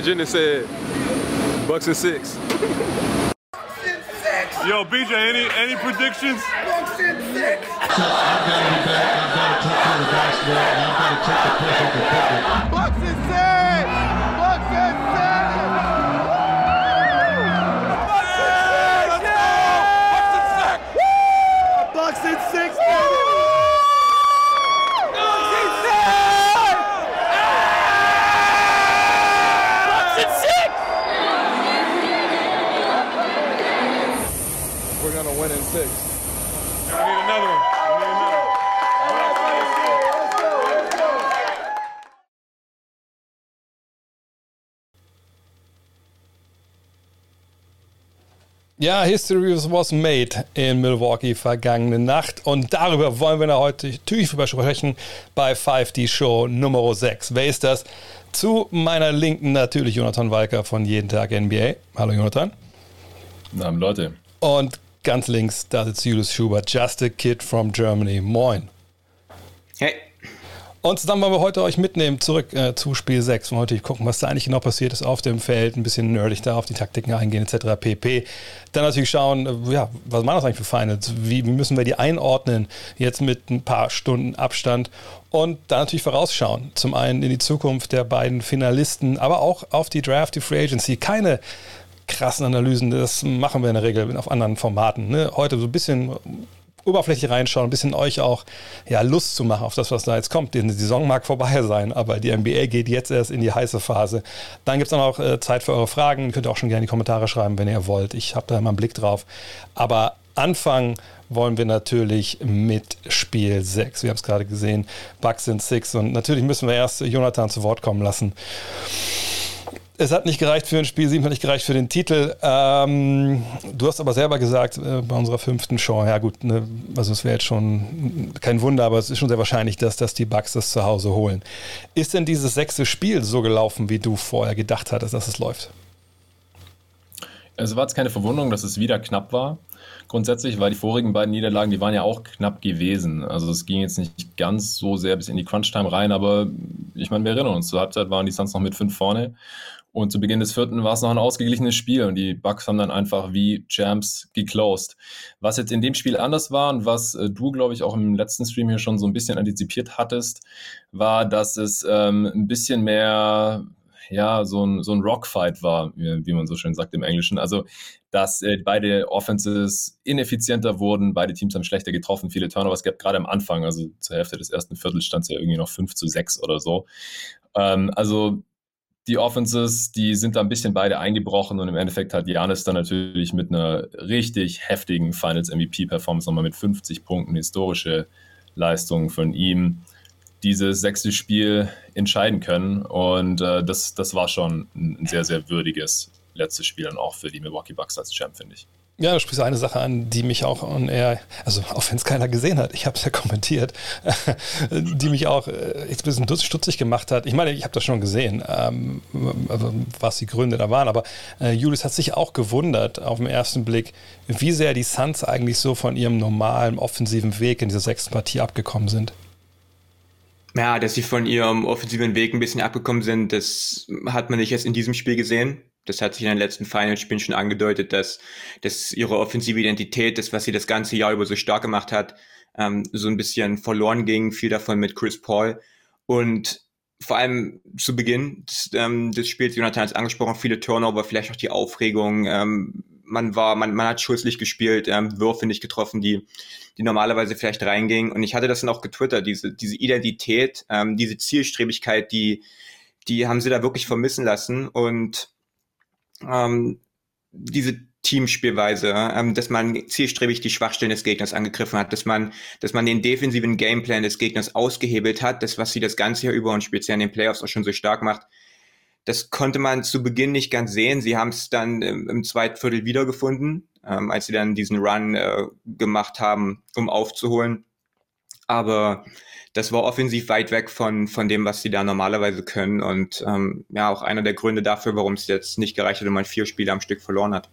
agenda said Bucks and six. Yo, BJ, any any predictions? Bucks in six. So I've got to be back. I've got to take care of the basketball, I've got to take the push up and pick it. Bucks Ja, History was made in Milwaukee vergangene Nacht und darüber wollen wir heute natürlich sprechen bei 5D Show Nummer 6. Wer ist das? Zu meiner Linken natürlich Jonathan Walker von Jeden Tag NBA. Hallo Jonathan. Guten Abend, Leute. Und ganz links, da sitzt Julius Schubert, just a kid from Germany. Moin. Hey. Und zusammen wollen wir heute euch mitnehmen zurück äh, zu Spiel 6 und heute gucken, was da eigentlich genau passiert ist auf dem Feld, ein bisschen nerdig da auf die Taktiken eingehen etc. pp. Dann natürlich schauen, äh, ja, was waren das eigentlich für? Wie, wie müssen wir die einordnen jetzt mit ein paar Stunden Abstand und dann natürlich vorausschauen. Zum einen in die Zukunft der beiden Finalisten, aber auch auf die Draft, die Free Agency. Keine krassen Analysen, das machen wir in der Regel auf anderen Formaten. Ne? Heute so ein bisschen oberflächlich reinschauen, ein bisschen euch auch ja, Lust zu machen auf das, was da jetzt kommt. Die Saison mag vorbei sein, aber die NBA geht jetzt erst in die heiße Phase. Dann gibt es dann auch äh, Zeit für eure Fragen. Ihr könnt auch schon gerne in die Kommentare schreiben, wenn ihr wollt. Ich habe da immer einen Blick drauf. Aber anfangen wollen wir natürlich mit Spiel 6. Wir haben es gerade gesehen, Bucks sind 6 und natürlich müssen wir erst Jonathan zu Wort kommen lassen. Es hat nicht gereicht für ein Spiel 7, hat nicht gereicht für den Titel. Ähm, du hast aber selber gesagt äh, bei unserer fünften Show, ja gut, ne, also es wäre jetzt schon kein Wunder, aber es ist schon sehr wahrscheinlich, dass, dass die Bucks das zu Hause holen. Ist denn dieses sechste Spiel so gelaufen, wie du vorher gedacht hattest, dass es läuft? Es war jetzt keine Verwunderung, dass es wieder knapp war. Grundsätzlich, weil die vorigen beiden Niederlagen, die waren ja auch knapp gewesen. Also es ging jetzt nicht ganz so sehr bis in die Crunch-Time rein, aber ich meine, wir erinnern uns, zur Halbzeit waren die Suns noch mit fünf vorne und zu Beginn des vierten war es noch ein ausgeglichenes Spiel und die Bucks haben dann einfach wie Champs geclosed. Was jetzt in dem Spiel anders war und was äh, du, glaube ich, auch im letzten Stream hier schon so ein bisschen antizipiert hattest, war, dass es ähm, ein bisschen mehr ja, so ein, so ein Rockfight war, wie, man so schön sagt im Englischen. Also, dass äh, beide Offenses ineffizienter wurden, beide Teams haben schlechter getroffen, viele Turnovers gehabt, gerade am Anfang, also zur Hälfte des ersten Viertels stand es ja irgendwie noch 5 zu 6 oder so. Ähm, also, die Offenses, die sind da ein bisschen beide eingebrochen und im Endeffekt hat Janis dann natürlich mit einer richtig heftigen Finals MVP-Performance nochmal mit 50 Punkten historische Leistung von ihm dieses sechste Spiel entscheiden können. Und äh, das, das war schon ein sehr, sehr würdiges letztes Spiel und auch für die Milwaukee Bucks als Champ, finde ich. Ja, du sprichst eine Sache an, die mich auch on air, also auch wenn es keiner gesehen hat, ich habe es ja kommentiert, die mich auch äh, jetzt ein bisschen stutzig gemacht hat. Ich meine, ich habe das schon gesehen, ähm, was die Gründe da waren, aber äh, Julius hat sich auch gewundert auf den ersten Blick, wie sehr die Suns eigentlich so von ihrem normalen offensiven Weg in dieser sechsten Partie abgekommen sind. Ja, dass sie von ihrem offensiven Weg ein bisschen abgekommen sind, das hat man nicht erst in diesem Spiel gesehen. Das hat sich in den letzten Finalspielen schon angedeutet, dass, dass ihre offensive Identität, das, was sie das ganze Jahr über so stark gemacht hat, ähm, so ein bisschen verloren ging, viel davon mit Chris Paul. Und vor allem zu Beginn des, ähm, des Spiels, Jonathan hat es angesprochen, viele Turnover, vielleicht auch die Aufregung. Ähm, man war, man, man hat schulzlich gespielt, ähm, Würfe nicht getroffen, die, die normalerweise vielleicht reingingen. Und ich hatte das dann auch getwittert, diese, diese Identität, ähm, diese Zielstrebigkeit, die, die haben sie da wirklich vermissen lassen. Und ähm, diese Teamspielweise, ähm, dass man zielstrebig die Schwachstellen des Gegners angegriffen hat, dass man, dass man den defensiven Gameplan des Gegners ausgehebelt hat, das, was sie das ganze Jahr über und speziell in den Playoffs auch schon so stark macht. Das konnte man zu Beginn nicht ganz sehen. Sie haben es dann im, im zweiten Viertel wiedergefunden, ähm, als sie dann diesen Run äh, gemacht haben, um aufzuholen. Aber das war offensiv weit weg von, von dem, was sie da normalerweise können. Und ähm, ja, auch einer der Gründe dafür, warum es jetzt nicht gereicht hat und man vier Spiele am Stück verloren hat.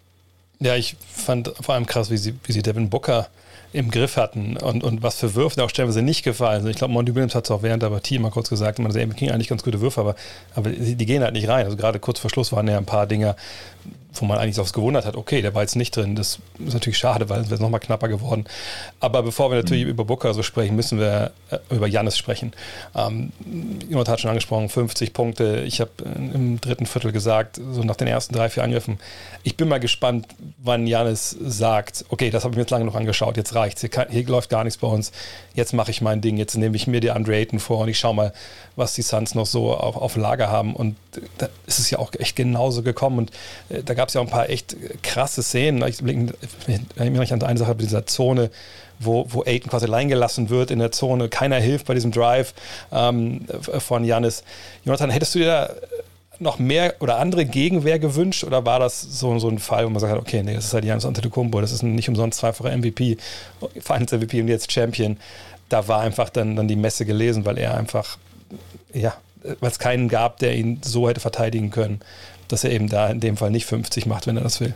Ja, ich fand vor allem krass, wie sie, wie sie Devin Booker im Griff hatten und, und was für Würfe auch stellenweise nicht gefallen sind. Ich glaube, Monty Williams hat es auch während der Partie mal kurz gesagt, man sagt, wir kriegen eigentlich ganz gute Würfe, aber, aber die, die, gehen halt nicht rein. Also gerade kurz vor Schluss waren ja ein paar Dinger, wo man eigentlich aufs gewundert hat, okay, der war jetzt nicht drin. Das ist natürlich schade, weil es wäre nochmal knapper geworden. Aber bevor wir natürlich mhm. über Booker so sprechen, müssen wir äh, über Jannis sprechen. Ähm, jemand hat schon angesprochen, 50 Punkte. Ich habe äh, im dritten Viertel gesagt, so nach den ersten drei, vier Angriffen, ich bin mal gespannt, wann Jannis sagt, okay, das habe ich mir jetzt lange noch angeschaut, jetzt reicht's. Hier, kann, hier läuft gar nichts bei uns. Jetzt mache ich mein Ding, jetzt nehme ich mir die Andre Ayton vor und ich schaue mal, was die Suns noch so auf, auf Lager haben. Und da ist es ja auch echt genauso gekommen. Und äh, da gab es ja auch ein paar echt krasse Szenen. Ich erinnere mich an eine Sache bei dieser Zone, wo, wo Aiden quasi allein gelassen wird in der Zone. Keiner hilft bei diesem Drive ähm, von Janis. Jonathan, hättest du dir da noch mehr oder andere Gegenwehr gewünscht oder war das so, so ein Fall, wo man sagt, okay, nee, das ist halt Janis Antetokounmpo, das ist nicht umsonst zweifacher MVP, Finals MVP und jetzt Champion. Da war einfach dann, dann die Messe gelesen, weil er einfach, ja, weil es keinen gab, der ihn so hätte verteidigen können, dass er eben da in dem Fall nicht 50 macht, wenn er das will.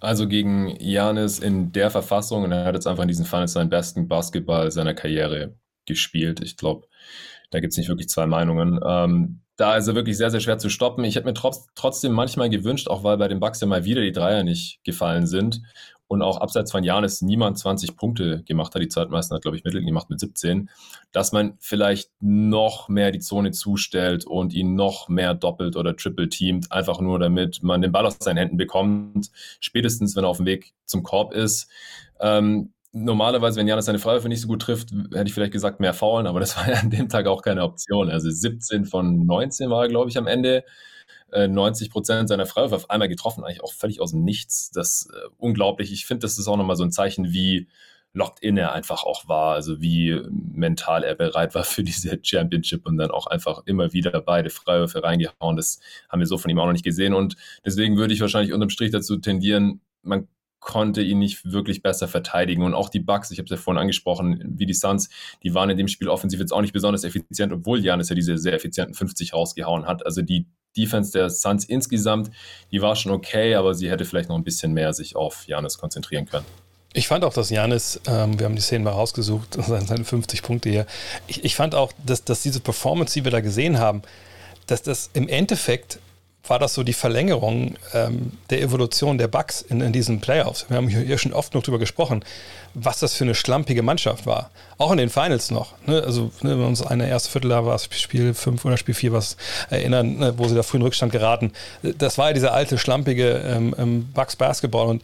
Also gegen Janis in der Verfassung und er hat jetzt einfach in diesen Finals seinen besten Basketball seiner Karriere gespielt. Ich glaube, da gibt es nicht wirklich zwei Meinungen. Ähm, da ist er wirklich sehr, sehr schwer zu stoppen. Ich hätte mir trotz, trotzdem manchmal gewünscht, auch weil bei den Bucks ja mal wieder die Dreier nicht gefallen sind und auch abseits von Janis niemand 20 Punkte gemacht hat. Die Zeitmeister hat, glaube ich, Mittel gemacht mit 17, dass man vielleicht noch mehr die Zone zustellt und ihn noch mehr doppelt oder triple teamt, einfach nur damit man den Ball aus seinen Händen bekommt, spätestens wenn er auf dem Weg zum Korb ist. Ähm, normalerweise, wenn Janis seine Freiwürfe nicht so gut trifft, hätte ich vielleicht gesagt, mehr faulen, aber das war ja an dem Tag auch keine Option. Also 17 von 19 war er, glaube ich, am Ende. 90 äh, Prozent seiner Freiwürfe auf einmal getroffen, eigentlich auch völlig aus dem Nichts. Das äh, unglaublich. Ich finde, das ist auch nochmal so ein Zeichen, wie locked in er einfach auch war, also wie mental er bereit war für diese Championship und dann auch einfach immer wieder beide Freiwürfe reingehauen. Das haben wir so von ihm auch noch nicht gesehen und deswegen würde ich wahrscheinlich unterm Strich dazu tendieren, man konnte ihn nicht wirklich besser verteidigen. Und auch die Bucks, ich habe es ja vorhin angesprochen, wie die Suns, die waren in dem Spiel offensiv jetzt auch nicht besonders effizient, obwohl Janis ja diese sehr effizienten 50 rausgehauen hat. Also die Defense der Suns insgesamt, die war schon okay, aber sie hätte vielleicht noch ein bisschen mehr sich auf Janis konzentrieren können. Ich fand auch, dass Janis, ähm, wir haben die Szenen mal rausgesucht, seine 50 Punkte hier. Ich, ich fand auch, dass, dass diese Performance, die wir da gesehen haben, dass das im Endeffekt war das so die Verlängerung ähm, der Evolution der Bugs in, in, diesen Playoffs. Wir haben hier schon oft noch drüber gesprochen, was das für eine schlampige Mannschaft war. Auch in den Finals noch. Ne? Also, ne, wenn wir uns eine erste Viertel da war, Spiel 5 oder Spiel 4 was erinnern, ne, wo sie da früh in Rückstand geraten. Das war ja dieser alte, schlampige ähm, ähm, Bucks Basketball. Und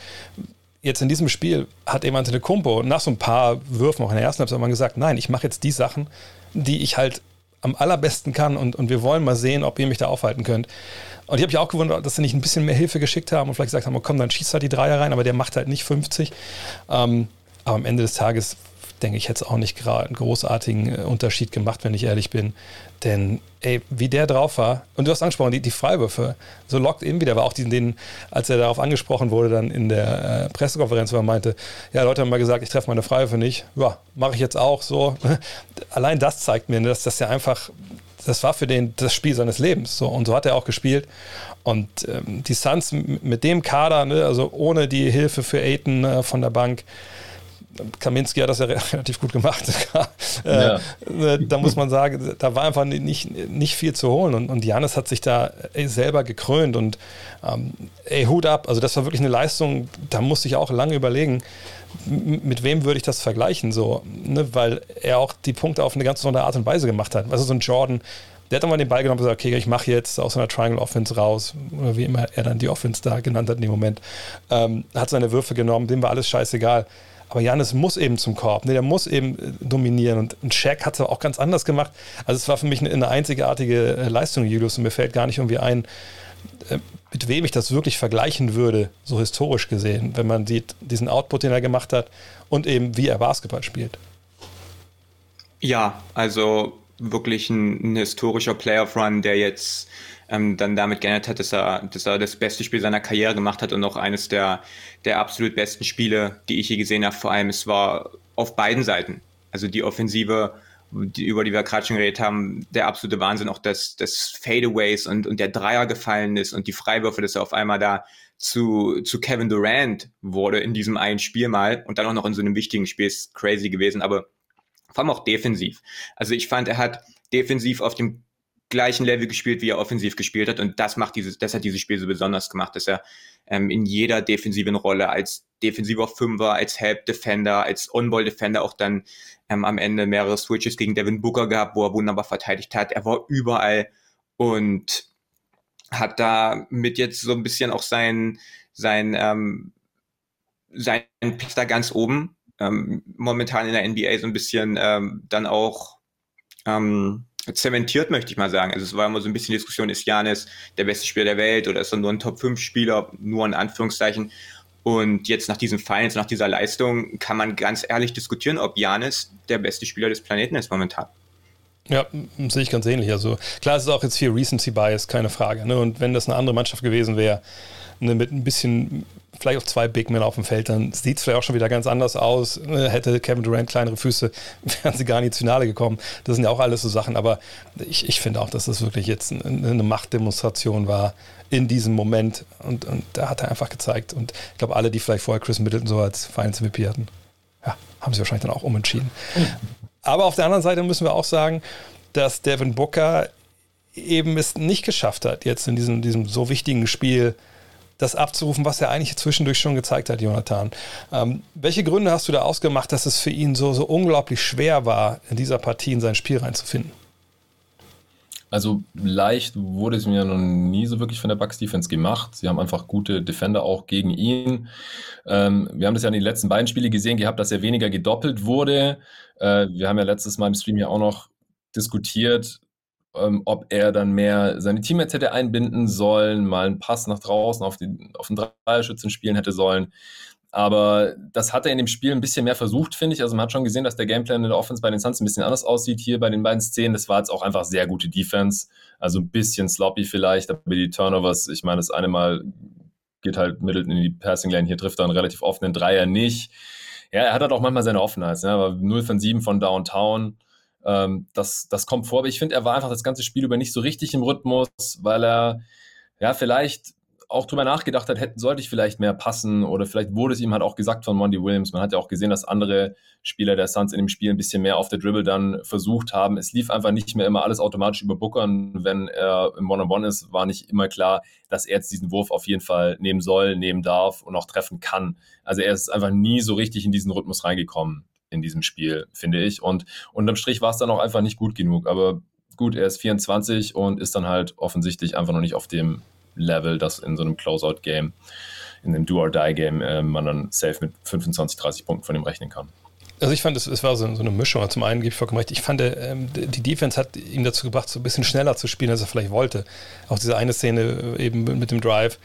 jetzt in diesem Spiel hat eben Kumpo nach so ein paar Würfen, auch in der ersten Halbzeit, mal gesagt, nein, ich mache jetzt die Sachen, die ich halt am allerbesten kann und, und wir wollen mal sehen, ob ihr mich da aufhalten könnt. Und ich habe mich auch gewundert, dass sie nicht ein bisschen mehr Hilfe geschickt haben und vielleicht gesagt haben, oh, komm, dann schießt halt die Dreier rein, aber der macht halt nicht 50. Ähm, aber am Ende des Tages denke ich, hätte es auch nicht gerade einen großartigen äh, Unterschied gemacht, wenn ich ehrlich bin. Denn, ey, wie der drauf war, und du hast angesprochen, die, die Freiwürfe, so lockt in wieder, war auch den, als er darauf angesprochen wurde, dann in der äh, Pressekonferenz, wo er meinte, ja, Leute haben mal gesagt, ich treffe meine Freiwürfe nicht. Ja, mache ich jetzt auch so. Allein das zeigt mir, dass das ja einfach das war für den das Spiel seines Lebens. So, und so hat er auch gespielt. Und ähm, die Suns mit dem Kader, ne, also ohne die Hilfe für Aiton äh, von der Bank, Kaminski hat das ja relativ gut gemacht. äh, ja. Äh, da muss man sagen, da war einfach nicht, nicht viel zu holen. Und, und Janis hat sich da ey, selber gekrönt. Und ähm, ey, Hut ab. Also, das war wirklich eine Leistung, da musste ich auch lange überlegen, mit wem würde ich das vergleichen, so, ne? weil er auch die Punkte auf eine ganz besondere Art und Weise gemacht hat. Also so ein Jordan, der hat dann mal den Ball genommen und gesagt, okay, ich mache jetzt aus einer Triangle Offense raus, oder wie immer er dann die Offense da genannt hat in dem Moment, ähm, hat seine Würfe genommen, dem war alles scheißegal. Aber Janis muss eben zum Korb, ne? der muss eben äh, dominieren. Und, und Shaq hat es auch ganz anders gemacht. Also es war für mich eine, eine einzigartige äh, Leistung, Julius, und mir fällt gar nicht irgendwie ein, äh, mit wem ich das wirklich vergleichen würde, so historisch gesehen, wenn man sieht, diesen Output, den er gemacht hat und eben wie er Basketball spielt. Ja, also wirklich ein, ein historischer Playoff-Run, der jetzt ähm, dann damit geändert hat, dass er, dass er das beste Spiel seiner Karriere gemacht hat und auch eines der, der absolut besten Spiele, die ich je gesehen habe. Vor allem, es war auf beiden Seiten. Also die Offensive die, über die wir gerade schon geredet haben, der absolute Wahnsinn, auch dass das Fadeaways und, und der Dreier gefallen ist und die Freiwürfe, dass er auf einmal da zu, zu Kevin Durant wurde in diesem einen Spiel mal und dann auch noch in so einem wichtigen Spiel ist crazy gewesen, aber vor allem auch defensiv. Also ich fand, er hat defensiv auf dem gleichen Level gespielt, wie er offensiv gespielt hat. Und das macht dieses, das hat dieses Spiel so besonders gemacht, dass er ähm, in jeder defensiven Rolle als defensiver Fünfer, als Help Defender, als On-Ball Defender auch dann ähm, am Ende mehrere Switches gegen Devin Booker gehabt, wo er wunderbar verteidigt hat. Er war überall und hat da mit jetzt so ein bisschen auch sein, sein, ähm, sein Platz da ganz oben. Ähm, momentan in der NBA so ein bisschen ähm, dann auch ähm, zementiert, möchte ich mal sagen. Also es war immer so ein bisschen Diskussion, ist Janis der beste Spieler der Welt oder ist er nur ein Top-5-Spieler, nur in Anführungszeichen. Und jetzt nach diesen Finals, nach dieser Leistung, kann man ganz ehrlich diskutieren, ob Janis der beste Spieler des Planeten ist momentan. Ja, sehe ich ganz ähnlich. Also klar, es ist auch jetzt viel Recency Bias, keine Frage. Ne? Und wenn das eine andere Mannschaft gewesen wäre, ne, mit ein bisschen, vielleicht auch zwei Big Men auf dem Feld, dann sieht es vielleicht auch schon wieder ganz anders aus. Ne? Hätte Kevin Durant kleinere Füße, wären sie gar nicht ins Finale gekommen. Das sind ja auch alles so Sachen. Aber ich, ich finde auch, dass das wirklich jetzt eine Machtdemonstration war in diesem Moment. Und, und da hat er einfach gezeigt. Und ich glaube, alle, die vielleicht vorher Chris Middleton so als Finals MVP hatten, ja, haben sie wahrscheinlich dann auch umentschieden. Aber auf der anderen Seite müssen wir auch sagen, dass Devin Booker eben es nicht geschafft hat, jetzt in diesem, diesem so wichtigen Spiel das abzurufen, was er eigentlich zwischendurch schon gezeigt hat, Jonathan. Ähm, welche Gründe hast du da ausgemacht, dass es für ihn so, so unglaublich schwer war, in dieser Partie in sein Spiel reinzufinden? Also leicht wurde es mir noch nie so wirklich von der Bucks Defense gemacht. Sie haben einfach gute Defender auch gegen ihn. Ähm, wir haben das ja in den letzten beiden Spielen gesehen gehabt, dass er weniger gedoppelt wurde. Äh, wir haben ja letztes Mal im Stream ja auch noch diskutiert, ähm, ob er dann mehr seine Teammates hätte einbinden sollen, mal einen Pass nach draußen auf, den, auf den Dreierschützen spielen hätte sollen. Aber das hat er in dem Spiel ein bisschen mehr versucht, finde ich. Also man hat schon gesehen, dass der Gameplan in der Offense bei den Suns ein bisschen anders aussieht. Hier bei den beiden Szenen, das war jetzt auch einfach sehr gute Defense. Also ein bisschen sloppy vielleicht, aber die Turnovers, ich meine, das eine Mal geht halt Middleton in die Passing Lane, hier trifft er einen relativ offenen Dreier nicht. Ja, er hat halt auch manchmal seine Offenheit, ne? aber 0 von 7 von Downtown. Ähm, das, das kommt vor, aber ich finde, er war einfach das ganze Spiel über nicht so richtig im Rhythmus, weil er ja vielleicht auch drüber nachgedacht hat, hätte, sollte ich vielleicht mehr passen oder vielleicht wurde es ihm halt auch gesagt von Monty Williams. Man hat ja auch gesehen, dass andere Spieler der Suns in dem Spiel ein bisschen mehr auf der Dribble dann versucht haben. Es lief einfach nicht mehr immer alles automatisch über Booker und wenn er im One-on-One ist, war nicht immer klar, dass er jetzt diesen Wurf auf jeden Fall nehmen soll, nehmen darf und auch treffen kann. Also er ist einfach nie so richtig in diesen Rhythmus reingekommen in diesem Spiel, finde ich. Und unterm Strich war es dann auch einfach nicht gut genug. Aber gut, er ist 24 und ist dann halt offensichtlich einfach noch nicht auf dem Level, dass in so einem Closeout-Game, in einem Do-or-Die-Game, äh, man dann safe mit 25, 30 Punkten von ihm rechnen kann. Also ich fand, es, es war so, eine Mischung. Zum einen gebe ich vollkommen recht. Ich fand, ähm, die Defense hat ihn dazu gebracht, so ein bisschen schneller zu spielen, als er vielleicht wollte. Auch diese eine Szene äh, eben mit dem Drive,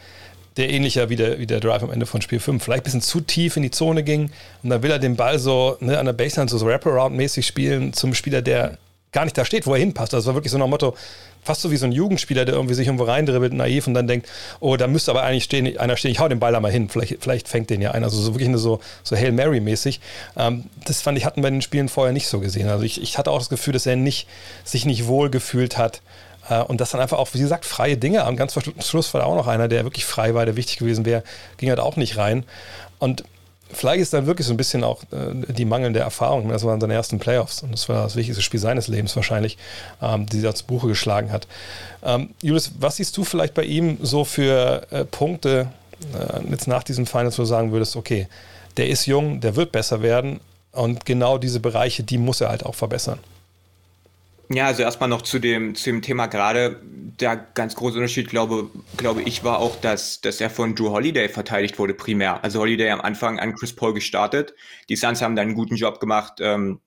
der ähnlicher wie der, wie der Drive am Ende von Spiel 5. Vielleicht ein bisschen zu tief in die Zone ging und dann will er den Ball so ne, an der Baseline so, so Wraparound-mäßig spielen zum Spieler, der gar nicht da steht, wo er hinpasst. Das war wirklich so nach Motto, fast so wie so ein Jugendspieler, der irgendwie sich irgendwo reindribbelt, naiv und dann denkt, oh, da müsste aber eigentlich stehen, einer stehen, ich hau den Ball da mal hin, vielleicht, vielleicht fängt den ja einer. Also so wirklich eine so, so Hail Mary-mäßig. Ähm, das fand ich, hatten wir in den Spielen vorher nicht so gesehen. Also ich, ich hatte auch das Gefühl, dass er nicht, sich nicht wohl gefühlt hat. Äh, und das dann einfach auch, wie gesagt, freie Dinge. Am ganz Schluss war da auch noch einer, der wirklich frei war, der wichtig gewesen wäre, ging halt auch nicht rein. Und vielleicht ist dann wirklich so ein bisschen auch äh, die mangelnde Erfahrung. Das waren seine ersten Playoffs und das war das wichtigste Spiel seines Lebens wahrscheinlich, ähm, die er zu Buche geschlagen hat. Ähm, Julius, was siehst du vielleicht bei ihm so für äh, Punkte jetzt nach diesem Finals, wo du sagen würdest, okay, der ist jung, der wird besser werden und genau diese Bereiche, die muss er halt auch verbessern? Ja, also erstmal noch zu dem, zu dem Thema gerade. Der ganz große Unterschied, glaube, glaube ich, war auch, dass, dass er von Drew Holiday verteidigt wurde, primär. Also Holiday am Anfang an Chris Paul gestartet. Die Suns haben dann einen guten Job gemacht, ähm,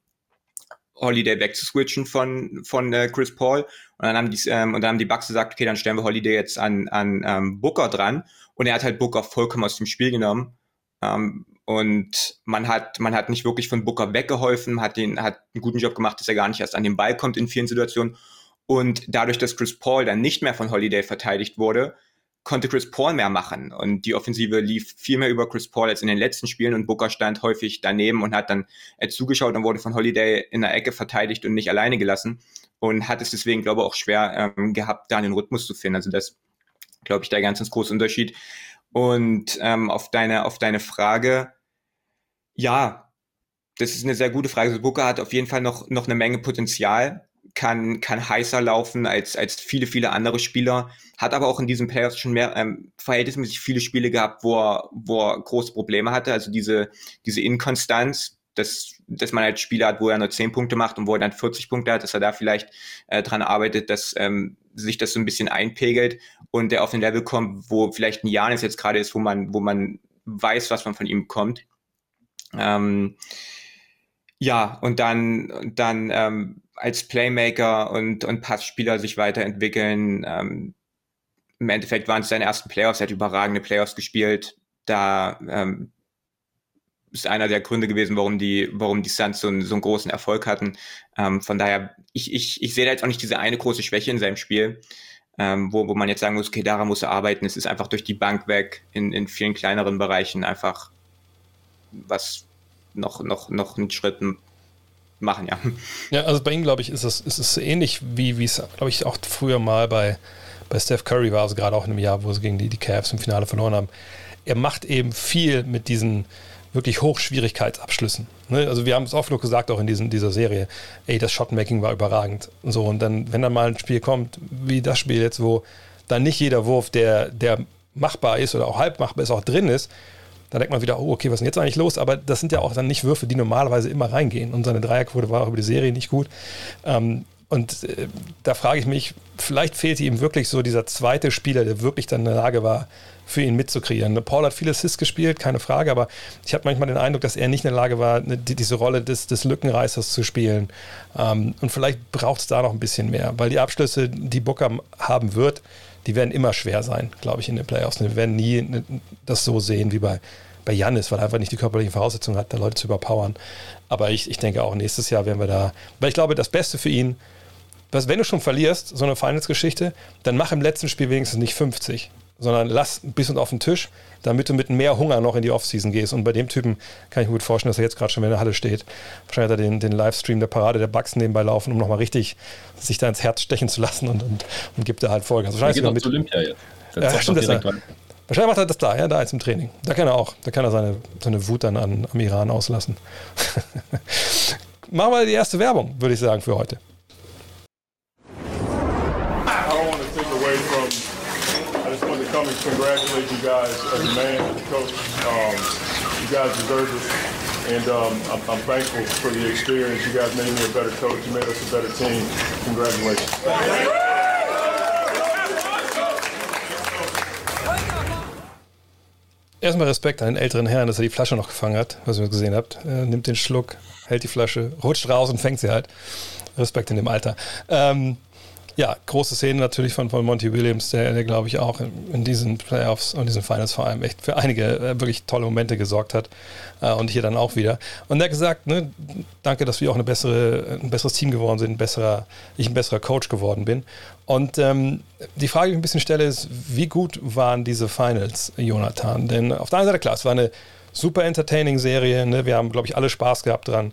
Holiday wegzuswitchen von, von äh, Chris Paul. Und dann haben die, ähm, und dann haben die Bucks gesagt, okay, dann stellen wir Holiday jetzt an, an ähm, Booker dran. Und er hat halt Booker vollkommen aus dem Spiel genommen. Ähm, und man hat, man hat nicht wirklich von Booker weggeholfen, hat, den, hat einen guten Job gemacht, dass er gar nicht erst an den Ball kommt in vielen Situationen. Und dadurch, dass Chris Paul dann nicht mehr von Holiday verteidigt wurde, konnte Chris Paul mehr machen und die Offensive lief viel mehr über Chris Paul als in den letzten Spielen und Booker stand häufig daneben und hat dann äh, zugeschaut und wurde von Holiday in der Ecke verteidigt und nicht alleine gelassen und hat es deswegen, glaube ich, auch schwer ähm, gehabt, da den Rhythmus zu finden. Also das, glaube ich, der ganz, ganz große Unterschied. Und ähm, auf deine auf deine Frage, ja, das ist eine sehr gute Frage. Also Booker hat auf jeden Fall noch noch eine Menge Potenzial kann, kann heißer laufen als, als viele, viele andere Spieler, hat aber auch in diesen Playoffs schon mehr ähm, verhältnismäßig viele Spiele gehabt, wo er, wo er große Probleme hatte. Also diese, diese Inkonstanz, dass, dass man halt Spiele hat, wo er nur 10 Punkte macht und wo er dann 40 Punkte hat, dass er da vielleicht äh, dran arbeitet, dass ähm, sich das so ein bisschen einpegelt und der auf ein Level kommt, wo vielleicht ein Janis jetzt gerade ist, wo man, wo man weiß, was man von ihm bekommt. Ähm, ja, und dann, dann ähm, als Playmaker und, und Passspieler sich weiterentwickeln. Ähm, Im Endeffekt waren es seine ersten Playoffs, er hat überragende Playoffs gespielt. Da ähm, ist einer der Gründe gewesen, warum die, warum die Suns so so einen großen Erfolg hatten. Ähm, von daher, ich, ich, ich sehe da jetzt auch nicht diese eine große Schwäche in seinem Spiel, ähm, wo, wo man jetzt sagen muss, okay, daran muss er arbeiten. Es ist einfach durch die Bank weg in, in vielen kleineren Bereichen einfach was noch, noch, noch einen Schritt machen, ja. Ja, also bei ihm, glaube ich, ist es, ist es ähnlich wie es, glaube ich, auch früher mal bei, bei Steph Curry war, also gerade auch in einem Jahr, wo sie gegen die, die Cavs im Finale verloren haben. Er macht eben viel mit diesen wirklich Hochschwierigkeitsabschlüssen. Ne? Also wir haben es oft genug gesagt, auch in diesen, dieser Serie, ey, das Shotmaking war überragend. Und so, und dann, wenn dann mal ein Spiel kommt, wie das Spiel jetzt, wo dann nicht jeder Wurf, der, der machbar ist oder auch halb machbar ist, auch drin ist, da denkt man wieder, oh, okay, was ist denn jetzt eigentlich los? Aber das sind ja auch dann nicht Würfe, die normalerweise immer reingehen. Und seine Dreierquote war auch über die Serie nicht gut. Ähm, und äh, da frage ich mich, vielleicht fehlte ihm wirklich so dieser zweite Spieler, der wirklich dann in der Lage war, für ihn mitzukreieren. Paul hat viele Assists gespielt, keine Frage, aber ich habe manchmal den Eindruck, dass er nicht in der Lage war, ne, die, diese Rolle des, des Lückenreißers zu spielen. Ähm, und vielleicht braucht es da noch ein bisschen mehr, weil die Abschlüsse, die Booker haben wird, die werden immer schwer sein, glaube ich, in den Playoffs. Wir werden nie das so sehen wie bei, bei Janis, weil er einfach nicht die körperlichen Voraussetzungen hat, da Leute zu überpowern. Aber ich, ich denke auch nächstes Jahr werden wir da, weil ich glaube, das Beste für ihn, was, wenn du schon verlierst, so eine Finals-Geschichte, dann mach im letzten Spiel wenigstens nicht 50, sondern lass ein bisschen auf den Tisch, damit du mit mehr Hunger noch in die Offseason gehst. Und bei dem Typen kann ich mir gut vorstellen, dass er jetzt gerade schon in der Halle steht. Wahrscheinlich hat er den, den Livestream der Parade der Bugs nebenbei laufen, um nochmal richtig sich da ins Herz stechen zu lassen und, und, und gibt er halt Vollgas. Also wahrscheinlich mit Olympia jetzt. ja, stimmt, er, wahrscheinlich macht er das da, ja, da jetzt im Training. Da kann er auch, da kann er seine, seine Wut dann an, am Iran auslassen. Machen wir die erste Werbung, würde ich sagen, für heute. come and congratulate you guys as a man, as a coach. Um, you guys deserve it. And um, I'm, I'm, thankful for the experience. You guys made me a better coach. You made us a better team. Congratulations. Erstmal Respekt an den älteren Herrn, dass er die Flasche noch gefangen hat, was ihr gesehen habt. Er nimmt den Schluck, hält die Flasche, rutscht raus und fängt sie halt. Respekt in dem Alter. Ähm, ja, große Szene natürlich von, von Monty Williams, der, der glaube ich auch in, in, diesen Playoffs und diesen Finals vor allem echt für einige äh, wirklich tolle Momente gesorgt hat. Äh, und hier dann auch wieder. Und er hat gesagt, ne, danke, dass wir auch eine bessere, ein besseres Team geworden sind, ein besserer, ich ein besserer Coach geworden bin. Und ähm, die Frage, die ich ein bisschen stelle, ist, wie gut waren diese Finals, Jonathan? Denn auf der einen Seite, klar, es war eine super entertaining Serie. Ne? Wir haben, glaube ich, alle Spaß gehabt dran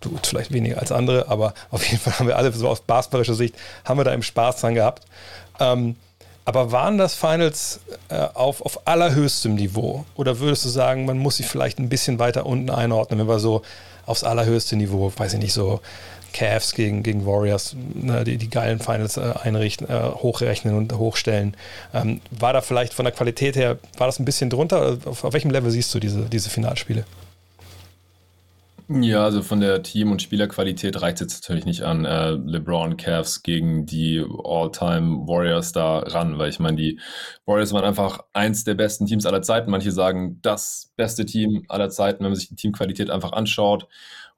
du vielleicht weniger als andere, aber auf jeden Fall haben wir alle so aus basketballischer Sicht, haben wir da im Spaß dran gehabt. Ähm, aber waren das Finals äh, auf, auf allerhöchstem Niveau? Oder würdest du sagen, man muss sich vielleicht ein bisschen weiter unten einordnen, wenn wir so aufs allerhöchste Niveau, weiß ich nicht, so Cavs gegen, gegen Warriors, ne, die, die geilen Finals äh, einrichten, äh, hochrechnen und hochstellen. Ähm, war da vielleicht von der Qualität her, war das ein bisschen drunter? Auf, auf welchem Level siehst du diese, diese Finalspiele? Ja, also von der Team- und Spielerqualität reicht es jetzt natürlich nicht an äh, LeBron Cavs gegen die All-Time Warriors da ran, weil ich meine, die Warriors waren einfach eins der besten Teams aller Zeiten. Manche sagen das beste Team aller Zeiten, wenn man sich die Teamqualität einfach anschaut.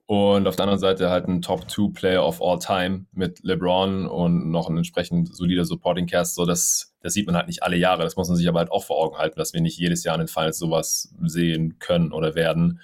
Und auf der anderen Seite halt ein Top-2-Player of all time mit LeBron und noch ein entsprechend solider Supporting Cast. So, das, das sieht man halt nicht alle Jahre. Das muss man sich aber halt auch vor Augen halten, dass wir nicht jedes Jahr in den Finals sowas sehen können oder werden.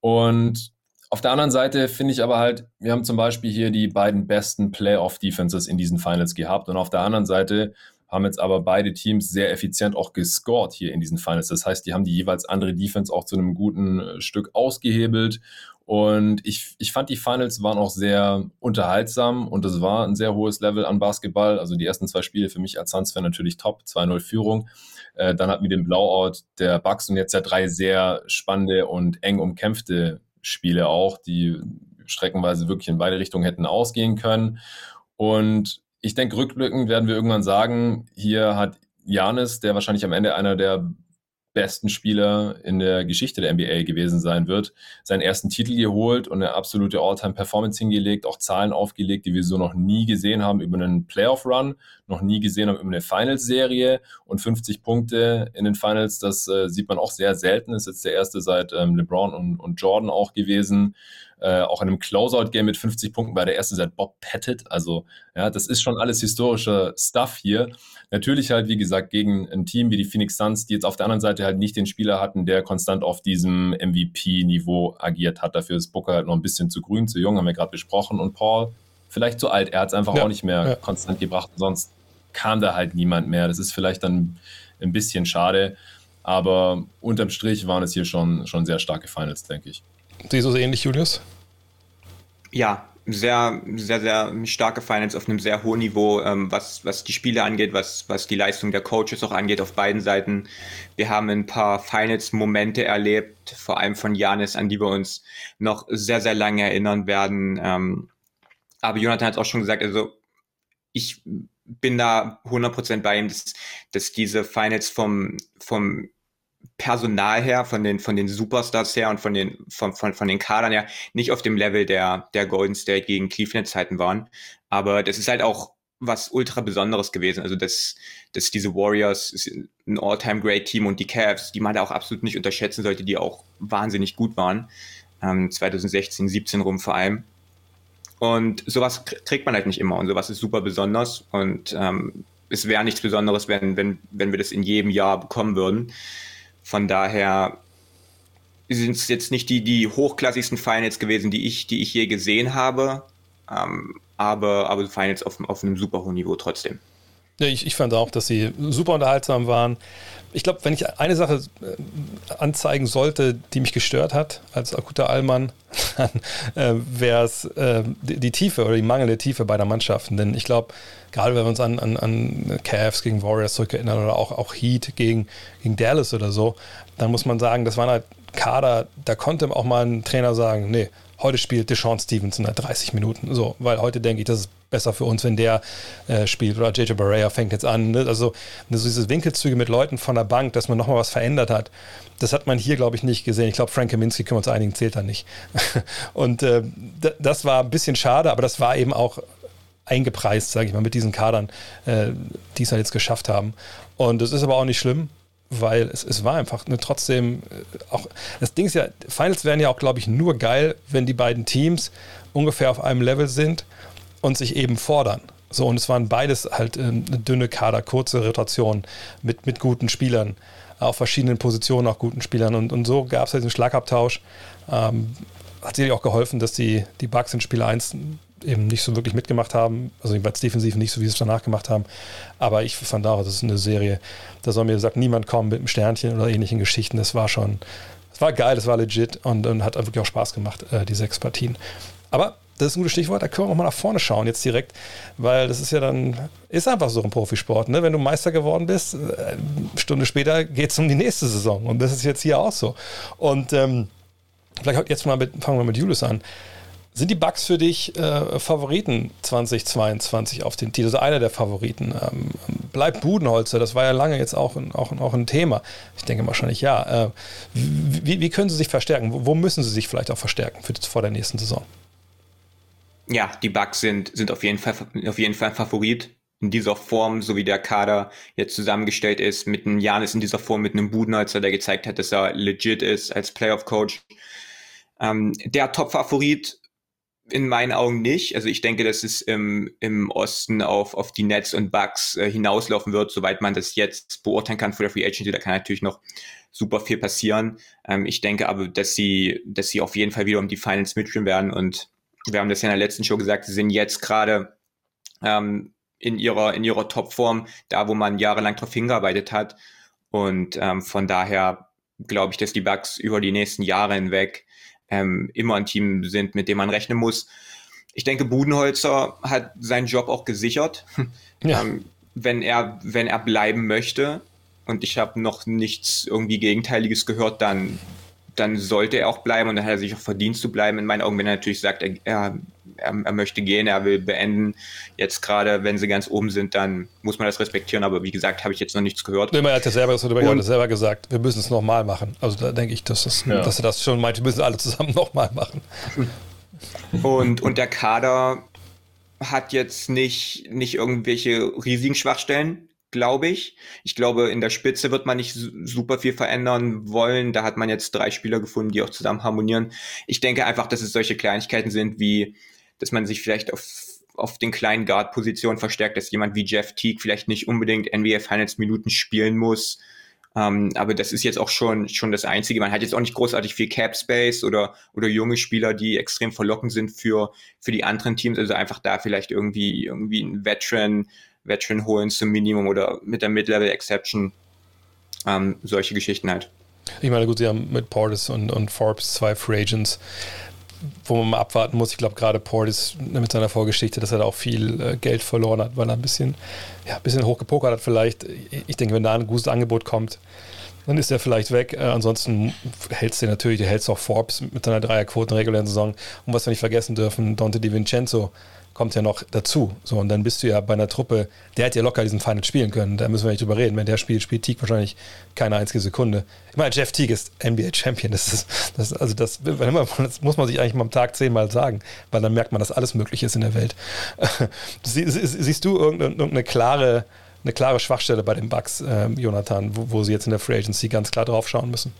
Und auf der anderen Seite finde ich aber halt, wir haben zum Beispiel hier die beiden besten Playoff-Defenses in diesen Finals gehabt und auf der anderen Seite haben jetzt aber beide Teams sehr effizient auch gescored hier in diesen Finals. Das heißt, die haben die jeweils andere Defense auch zu einem guten äh, Stück ausgehebelt. Und ich, ich fand, die Finals waren auch sehr unterhaltsam und es war ein sehr hohes Level an Basketball. Also die ersten zwei Spiele für mich als Suns-Fan natürlich top, 2-0 Führung. Äh, dann hatten wir den Blowout der Bucks und jetzt ja drei sehr spannende und eng umkämpfte Spiele auch, die streckenweise wirklich in beide Richtungen hätten ausgehen können. Und ich denke, rückblickend werden wir irgendwann sagen, hier hat Janis, der wahrscheinlich am Ende einer der besten Spieler in der Geschichte der NBA gewesen sein wird, seinen ersten Titel geholt und eine absolute All-Time-Performance hingelegt, auch Zahlen aufgelegt, die wir so noch nie gesehen haben über einen Playoff-Run, noch nie gesehen haben über eine Finals-Serie und 50 Punkte in den Finals, das äh, sieht man auch sehr selten, ist jetzt der erste seit ähm, LeBron und, und Jordan auch gewesen. Äh, auch in einem Closeout-Game mit 50 Punkten war der erste seit Bob Pettit. Also, ja, das ist schon alles historischer Stuff hier. Natürlich halt, wie gesagt, gegen ein Team wie die Phoenix Suns, die jetzt auf der anderen Seite halt nicht den Spieler hatten, der konstant auf diesem MVP-Niveau agiert hat. Dafür ist Booker halt noch ein bisschen zu grün, zu jung, haben wir gerade besprochen. Und Paul vielleicht zu alt. Er hat es einfach ja, auch nicht mehr ja. konstant gebracht. Sonst kam da halt niemand mehr. Das ist vielleicht dann ein bisschen schade. Aber unterm Strich waren es hier schon, schon sehr starke Finals, denke ich. Siehst du es ähnlich, Julius? Ja, sehr, sehr, sehr starke Finals auf einem sehr hohen Niveau, ähm, was, was die Spiele angeht, was, was die Leistung der Coaches auch angeht auf beiden Seiten. Wir haben ein paar Finals-Momente erlebt, vor allem von Janis, an die wir uns noch sehr, sehr lange erinnern werden. Ähm, aber Jonathan hat es auch schon gesagt, also ich bin da 100% bei ihm, dass, dass diese Finals vom, vom Personal her, von den, von den Superstars her und von den, von, von, von den Kadern her nicht auf dem Level der, der Golden State gegen Cleveland Zeiten waren. Aber das ist halt auch was ultra Besonderes gewesen. Also, dass, dass diese Warriors ein All-Time Great Team und die Cavs, die man da auch absolut nicht unterschätzen sollte, die auch wahnsinnig gut waren. Ähm, 2016, 17 rum vor allem. Und sowas kriegt man halt nicht immer und sowas ist super besonders und ähm, es wäre nichts Besonderes, wenn, wenn, wenn wir das in jedem Jahr bekommen würden. Von daher sind es jetzt nicht die, die hochklassigsten Finals gewesen, die ich, die ich je gesehen habe, ähm, aber, aber Finals auf, auf einem super hohen Niveau trotzdem. Ja, ich, ich fand auch, dass sie super unterhaltsam waren. Ich glaube, wenn ich eine Sache äh, anzeigen sollte, die mich gestört hat als akuter Allmann, äh, wäre es äh, die, die, Tiefe oder die mangelnde Tiefe beider Mannschaften. Denn ich glaube, gerade wenn wir uns an, an, an Cavs gegen Warriors zurückerinnern oder auch, auch Heat gegen, gegen Dallas oder so, dann muss man sagen, das waren halt Kader, da konnte auch mal ein Trainer sagen, nee, heute spielt Deshaun Stevenson 30 Minuten. So, weil heute denke ich, das ist besser für uns, wenn der äh, spielt. Oder JJ Barea fängt jetzt an. Ne? Also so diese Winkelzüge mit Leuten von der Bank, dass man nochmal was verändert hat, das hat man hier, glaube ich, nicht gesehen. Ich glaube, Frank Kaminski, können wir uns einigen, zählt da nicht. Und äh, das war ein bisschen schade, aber das war eben auch eingepreist, sage ich mal, mit diesen Kadern, äh, die es halt jetzt geschafft haben. Und das ist aber auch nicht schlimm, weil es, es war einfach ne, trotzdem äh, auch, das Ding ist ja, Finals wären ja auch, glaube ich, nur geil, wenn die beiden Teams ungefähr auf einem Level sind und sich eben fordern. So, und es waren beides halt äh, eine dünne Kader, kurze Rotation mit, mit guten Spielern, auf verschiedenen Positionen auch guten Spielern. Und, und so gab es halt den Schlagabtausch. Ähm, hat sicherlich auch geholfen, dass die, die Bugs in Spiel 1 eben nicht so wirklich mitgemacht haben, also jedenfalls defensiv nicht so, wie sie es danach gemacht haben. Aber ich fand auch, das ist eine Serie, da soll mir gesagt, niemand kommen mit einem Sternchen oder ähnlichen Geschichten. Das war schon, das war geil, das war legit und, und hat wirklich auch Spaß gemacht, äh, die sechs Partien. Aber das ist ein gutes Stichwort, da können wir auch mal nach vorne schauen jetzt direkt, weil das ist ja dann, ist einfach so ein Profisport, ne? wenn du Meister geworden bist, eine äh, Stunde später geht es um die nächste Saison und das ist jetzt hier auch so. Und ähm, vielleicht jetzt mal mit, fangen wir mit Julius an. Sind die Bugs für dich äh, Favoriten 2022 auf den Titel? Also einer der Favoriten. Ähm, bleibt Budenholzer, das war ja lange jetzt auch, auch, auch ein Thema. Ich denke wahrscheinlich ja. Äh, wie, wie, können sie sich verstärken? Wo, wo, müssen sie sich vielleicht auch verstärken für, vor der nächsten Saison? Ja, die Bugs sind, sind auf, jeden Fall, auf jeden Fall Favorit in dieser Form, so wie der Kader jetzt zusammengestellt ist, mit einem Janis in dieser Form, mit einem Budenholzer, der gezeigt hat, dass er legit ist als Playoff-Coach. Ähm, der Top-Favorit in meinen Augen nicht. Also ich denke, dass es im, im Osten auf, auf die Nets und Bucks äh, hinauslaufen wird, soweit man das jetzt beurteilen kann für der Free Agency. Da kann natürlich noch super viel passieren. Ähm, ich denke aber, dass sie, dass sie auf jeden Fall wieder um die Finals mitspielen werden. Und wir haben das ja in der letzten Show gesagt, sie sind jetzt gerade ähm, in ihrer, in ihrer Topform, da wo man jahrelang drauf hingearbeitet hat. Und ähm, von daher glaube ich, dass die Bucks über die nächsten Jahre hinweg ähm, immer ein Team sind, mit dem man rechnen muss. Ich denke, Budenholzer hat seinen Job auch gesichert, ja. ähm, wenn er wenn er bleiben möchte. Und ich habe noch nichts irgendwie Gegenteiliges gehört, dann dann sollte er auch bleiben und dann hat er sich auch verdient zu bleiben. In meinen Augen, wenn er natürlich sagt, er, er, er möchte gehen, er will beenden. Jetzt gerade, wenn sie ganz oben sind, dann muss man das respektieren. Aber wie gesagt, habe ich jetzt noch nichts gehört. Nee, er hat ja selber, das hat selber gesagt, wir müssen es nochmal machen. Also da denke ich, dass, das, ja. dass er das schon meint, wir müssen alle zusammen nochmal machen. Und, und der Kader hat jetzt nicht, nicht irgendwelche riesigen Schwachstellen glaube ich. Ich glaube, in der Spitze wird man nicht super viel verändern wollen. Da hat man jetzt drei Spieler gefunden, die auch zusammen harmonieren. Ich denke einfach, dass es solche Kleinigkeiten sind, wie, dass man sich vielleicht auf auf den kleinen Guard-Positionen verstärkt, dass jemand wie Jeff Teague vielleicht nicht unbedingt NBA Finals Minuten spielen muss. Ähm, aber das ist jetzt auch schon, schon das Einzige. Man hat jetzt auch nicht großartig viel Cap Space oder, oder junge Spieler, die extrem verlockend sind für, für die anderen Teams. Also einfach da vielleicht irgendwie, irgendwie ein Veteran, Veteran holen zum Minimum oder mit der Mid-Level Exception. Ähm, solche Geschichten halt. Ich meine, gut, sie haben mit Portis und, und Forbes zwei Free Agents, wo man mal abwarten muss. Ich glaube, gerade Portis mit seiner Vorgeschichte, dass er da auch viel äh, Geld verloren hat, weil er ein bisschen, ja, ein bisschen hochgepokert hat vielleicht. Ich denke, wenn da ein gutes Angebot kommt, dann ist er vielleicht weg. Äh, ansonsten hältst du natürlich, du hältst auch Forbes mit seiner Dreierquote in der regulären Saison. Und was wir nicht vergessen dürfen, Dante DiVincenzo kommt ja noch dazu. So, und dann bist du ja bei einer Truppe, der hätte ja locker diesen Final spielen können. Da müssen wir nicht drüber reden. Wenn der spielt, spielt Teague wahrscheinlich keine einzige Sekunde. Ich meine, Jeff Teague ist NBA-Champion. Das ist, das, also das, das, muss man sich eigentlich mal am Tag zehnmal sagen, weil dann merkt man, dass alles möglich ist in der Welt. Sie, siehst du irgendeine, irgendeine, klare, eine klare Schwachstelle bei den Bucks, äh, Jonathan, wo, wo sie jetzt in der Free Agency ganz klar drauf schauen müssen?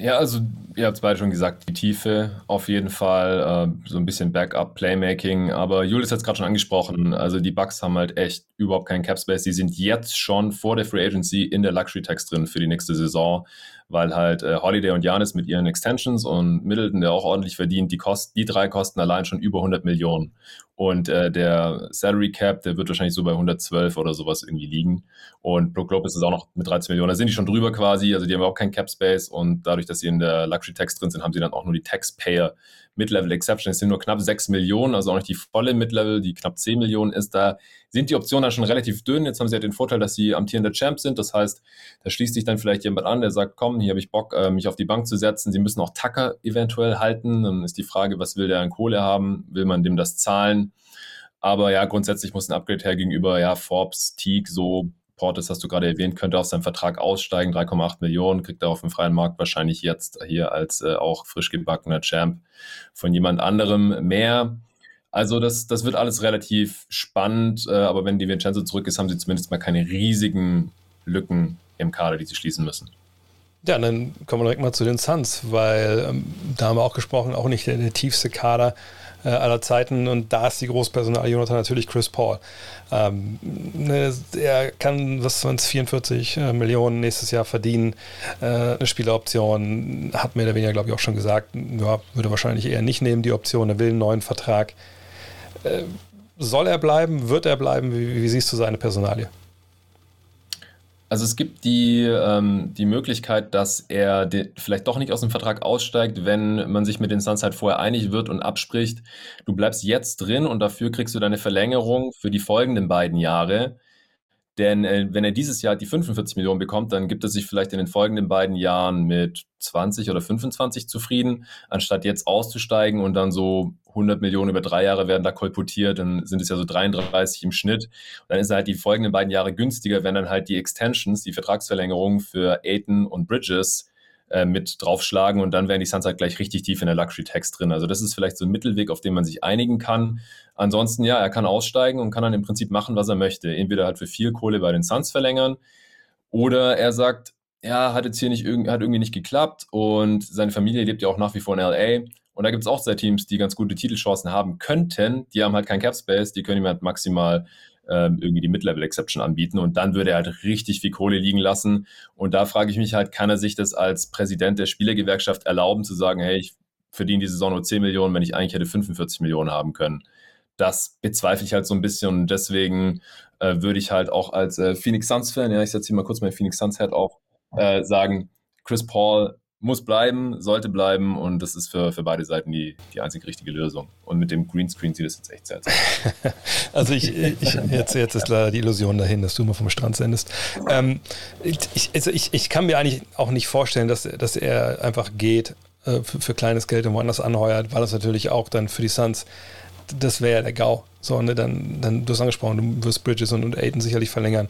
Ja, also ihr habt es beide schon gesagt, die Tiefe auf jeden Fall, äh, so ein bisschen Backup, Playmaking, aber Julius hat es gerade schon angesprochen, also die Bucks haben halt echt überhaupt keinen Cap Space, die sind jetzt schon vor der Free Agency in der Luxury Tax drin für die nächste Saison, weil halt äh, Holiday und Janis mit ihren Extensions und Middleton, der auch ordentlich verdient, die, kost, die drei kosten allein schon über 100 Millionen. Und äh, der Salary Cap, der wird wahrscheinlich so bei 112 oder sowas irgendwie liegen. Und Brook Lopez ist auch noch mit 13 Millionen. Da sind die schon drüber quasi. Also die haben auch keinen Cap Space. Und dadurch, dass sie in der Luxury Tax drin sind, haben sie dann auch nur die Taxpayer Mid-Level Exception. Es sind nur knapp 6 Millionen, also auch nicht die volle Mid-Level, die knapp 10 Millionen ist. Da sind die Optionen dann schon relativ dünn. Jetzt haben sie ja den Vorteil, dass sie amtierender Champ sind. Das heißt, da schließt sich dann vielleicht jemand an, der sagt, komm, hier habe ich Bock, äh, mich auf die Bank zu setzen. Sie müssen auch Tucker eventuell halten. Dann ist die Frage, was will der an Kohle haben? Will man dem das zahlen? Aber ja, grundsätzlich muss ein Upgrade her gegenüber ja, Forbes, Teague, so Portis hast du gerade erwähnt, könnte aus seinem Vertrag aussteigen, 3,8 Millionen, kriegt er auf dem freien Markt wahrscheinlich jetzt hier als äh, auch frisch gebackener Champ von jemand anderem mehr. Also das, das wird alles relativ spannend, äh, aber wenn die Vincenzo zurück ist, haben sie zumindest mal keine riesigen Lücken im Kader, die sie schließen müssen. Ja, dann kommen wir direkt mal zu den Suns, weil ähm, da haben wir auch gesprochen, auch nicht der, der tiefste Kader äh, aller Zeiten und da ist die Großpersonal Jonathan natürlich Chris Paul. Ähm, ne, er kann, was waren es, 44 äh, Millionen nächstes Jahr verdienen, äh, eine Spieleroption, hat mehr oder weniger, glaube ich, auch schon gesagt, ja, würde wahrscheinlich eher nicht nehmen, die Option, er will einen neuen Vertrag. Äh, soll er bleiben, wird er bleiben, wie, wie siehst du seine Personalie? Also es gibt die, ähm, die Möglichkeit, dass er vielleicht doch nicht aus dem Vertrag aussteigt, wenn man sich mit den Suns halt vorher einig wird und abspricht, du bleibst jetzt drin und dafür kriegst du deine Verlängerung für die folgenden beiden Jahre. Denn äh, wenn er dieses Jahr die 45 Millionen bekommt, dann gibt er sich vielleicht in den folgenden beiden Jahren mit 20 oder 25 zufrieden, anstatt jetzt auszusteigen und dann so 100 Millionen über drei Jahre werden da kolportiert, dann sind es ja so 33 im Schnitt. Und dann ist halt die folgenden beiden Jahre günstiger, wenn dann halt die Extensions, die Vertragsverlängerung für Aiton und Bridges äh, mit draufschlagen und dann wären die Suns halt gleich richtig tief in der Luxury Tax drin. Also das ist vielleicht so ein Mittelweg, auf den man sich einigen kann. Ansonsten, ja, er kann aussteigen und kann dann im Prinzip machen, was er möchte. Entweder halt für viel Kohle bei den Suns verlängern oder er sagt, ja, hat jetzt hier nicht hat irgendwie nicht geklappt und seine Familie lebt ja auch nach wie vor in LA. Und da gibt es auch zwei Teams, die ganz gute Titelchancen haben könnten. Die haben halt kein Cap Space, die können ihm halt maximal ähm, irgendwie die Mid-Level-Exception anbieten und dann würde er halt richtig viel Kohle liegen lassen. Und da frage ich mich halt, kann er sich das als Präsident der Spielergewerkschaft erlauben, zu sagen, hey, ich verdiene die Saison nur 10 Millionen, wenn ich eigentlich hätte 45 Millionen haben können? das bezweifle ich halt so ein bisschen und deswegen äh, würde ich halt auch als äh, Phoenix Suns-Fan, ja, ich setze hier mal kurz mein Phoenix Suns-Head auf, äh, sagen, Chris Paul muss bleiben, sollte bleiben und das ist für, für beide Seiten die, die einzig richtige Lösung. Und mit dem Greenscreen sieht es jetzt echt sehr aus. also ich, ich jetzt, jetzt ist leider die Illusion dahin, dass du mal vom Strand sendest. Ähm, ich, also ich, ich kann mir eigentlich auch nicht vorstellen, dass, dass er einfach geht äh, für, für kleines Geld und woanders anheuert, weil das natürlich auch dann für die Suns das wäre ja der GAU. So, ne, dann, dann, du hast angesprochen, du wirst Bridges und, und Aiden sicherlich verlängern.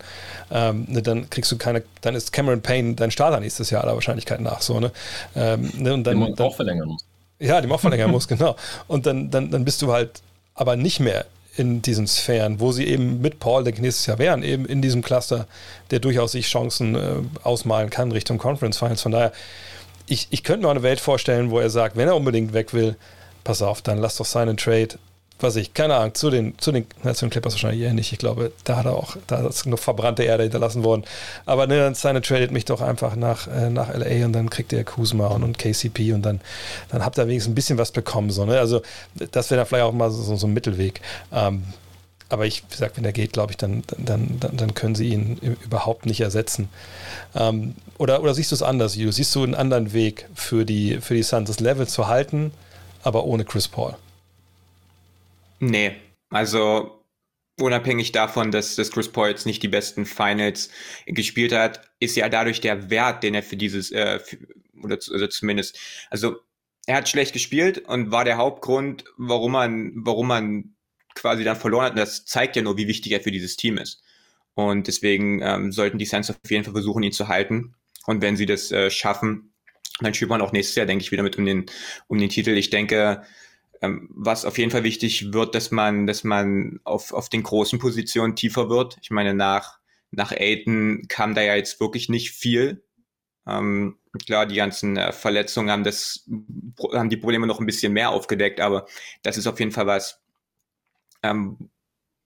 Ähm, ne, dann kriegst du keine, dann ist Cameron Payne dein Starter nächstes Jahr aller Wahrscheinlichkeit nach. So, ne? Ähm, ne, und dann, den man dann, auch verlängern muss. Ja, den man auch verlängern muss, genau. Und dann, dann, dann bist du halt aber nicht mehr in diesen Sphären, wo sie eben mit Paul, ich, nächstes Jahr wären, eben in diesem Cluster, der durchaus sich Chancen äh, ausmalen kann Richtung Conference Finals. Von daher, ich, ich könnte mir eine Welt vorstellen, wo er sagt, wenn er unbedingt weg will, pass auf, dann lass doch seinen Trade was ich, keine Ahnung, zu den, zu den, na, zu den Clippers wahrscheinlich eher nicht. Ich glaube, da hat er auch, da ist noch verbrannte Erde hinterlassen worden. Aber ne, dann seine tradet mich doch einfach nach, äh, nach LA und dann kriegt er Kuzma und, und KCP und dann, dann habt ihr wenigstens ein bisschen was bekommen. So, ne? Also, das wäre dann vielleicht auch mal so, so ein Mittelweg. Ähm, aber ich, gesagt, wenn er geht, glaube ich, dann, dann, dann, dann können sie ihn überhaupt nicht ersetzen. Ähm, oder, oder siehst du es anders, Ju? Siehst du einen anderen Weg für die, für die Suns, das Level zu halten, aber ohne Chris Paul? Nee, also unabhängig davon, dass, dass Chris Paul jetzt nicht die besten Finals gespielt hat, ist ja dadurch der Wert, den er für dieses, äh, für, oder, oder zumindest, also er hat schlecht gespielt und war der Hauptgrund, warum man, warum man quasi dann verloren hat. Und das zeigt ja nur, wie wichtig er für dieses Team ist. Und deswegen ähm, sollten die Suns auf jeden Fall versuchen, ihn zu halten. Und wenn sie das äh, schaffen, dann spielt man auch nächstes Jahr, denke ich, wieder mit um den, um den Titel. Ich denke, was auf jeden Fall wichtig wird, dass man, dass man auf, auf den großen Positionen tiefer wird. Ich meine, nach, nach Aiden kam da ja jetzt wirklich nicht viel. Ähm, klar, die ganzen äh, Verletzungen haben das, haben die Probleme noch ein bisschen mehr aufgedeckt, aber das ist auf jeden Fall was, ähm,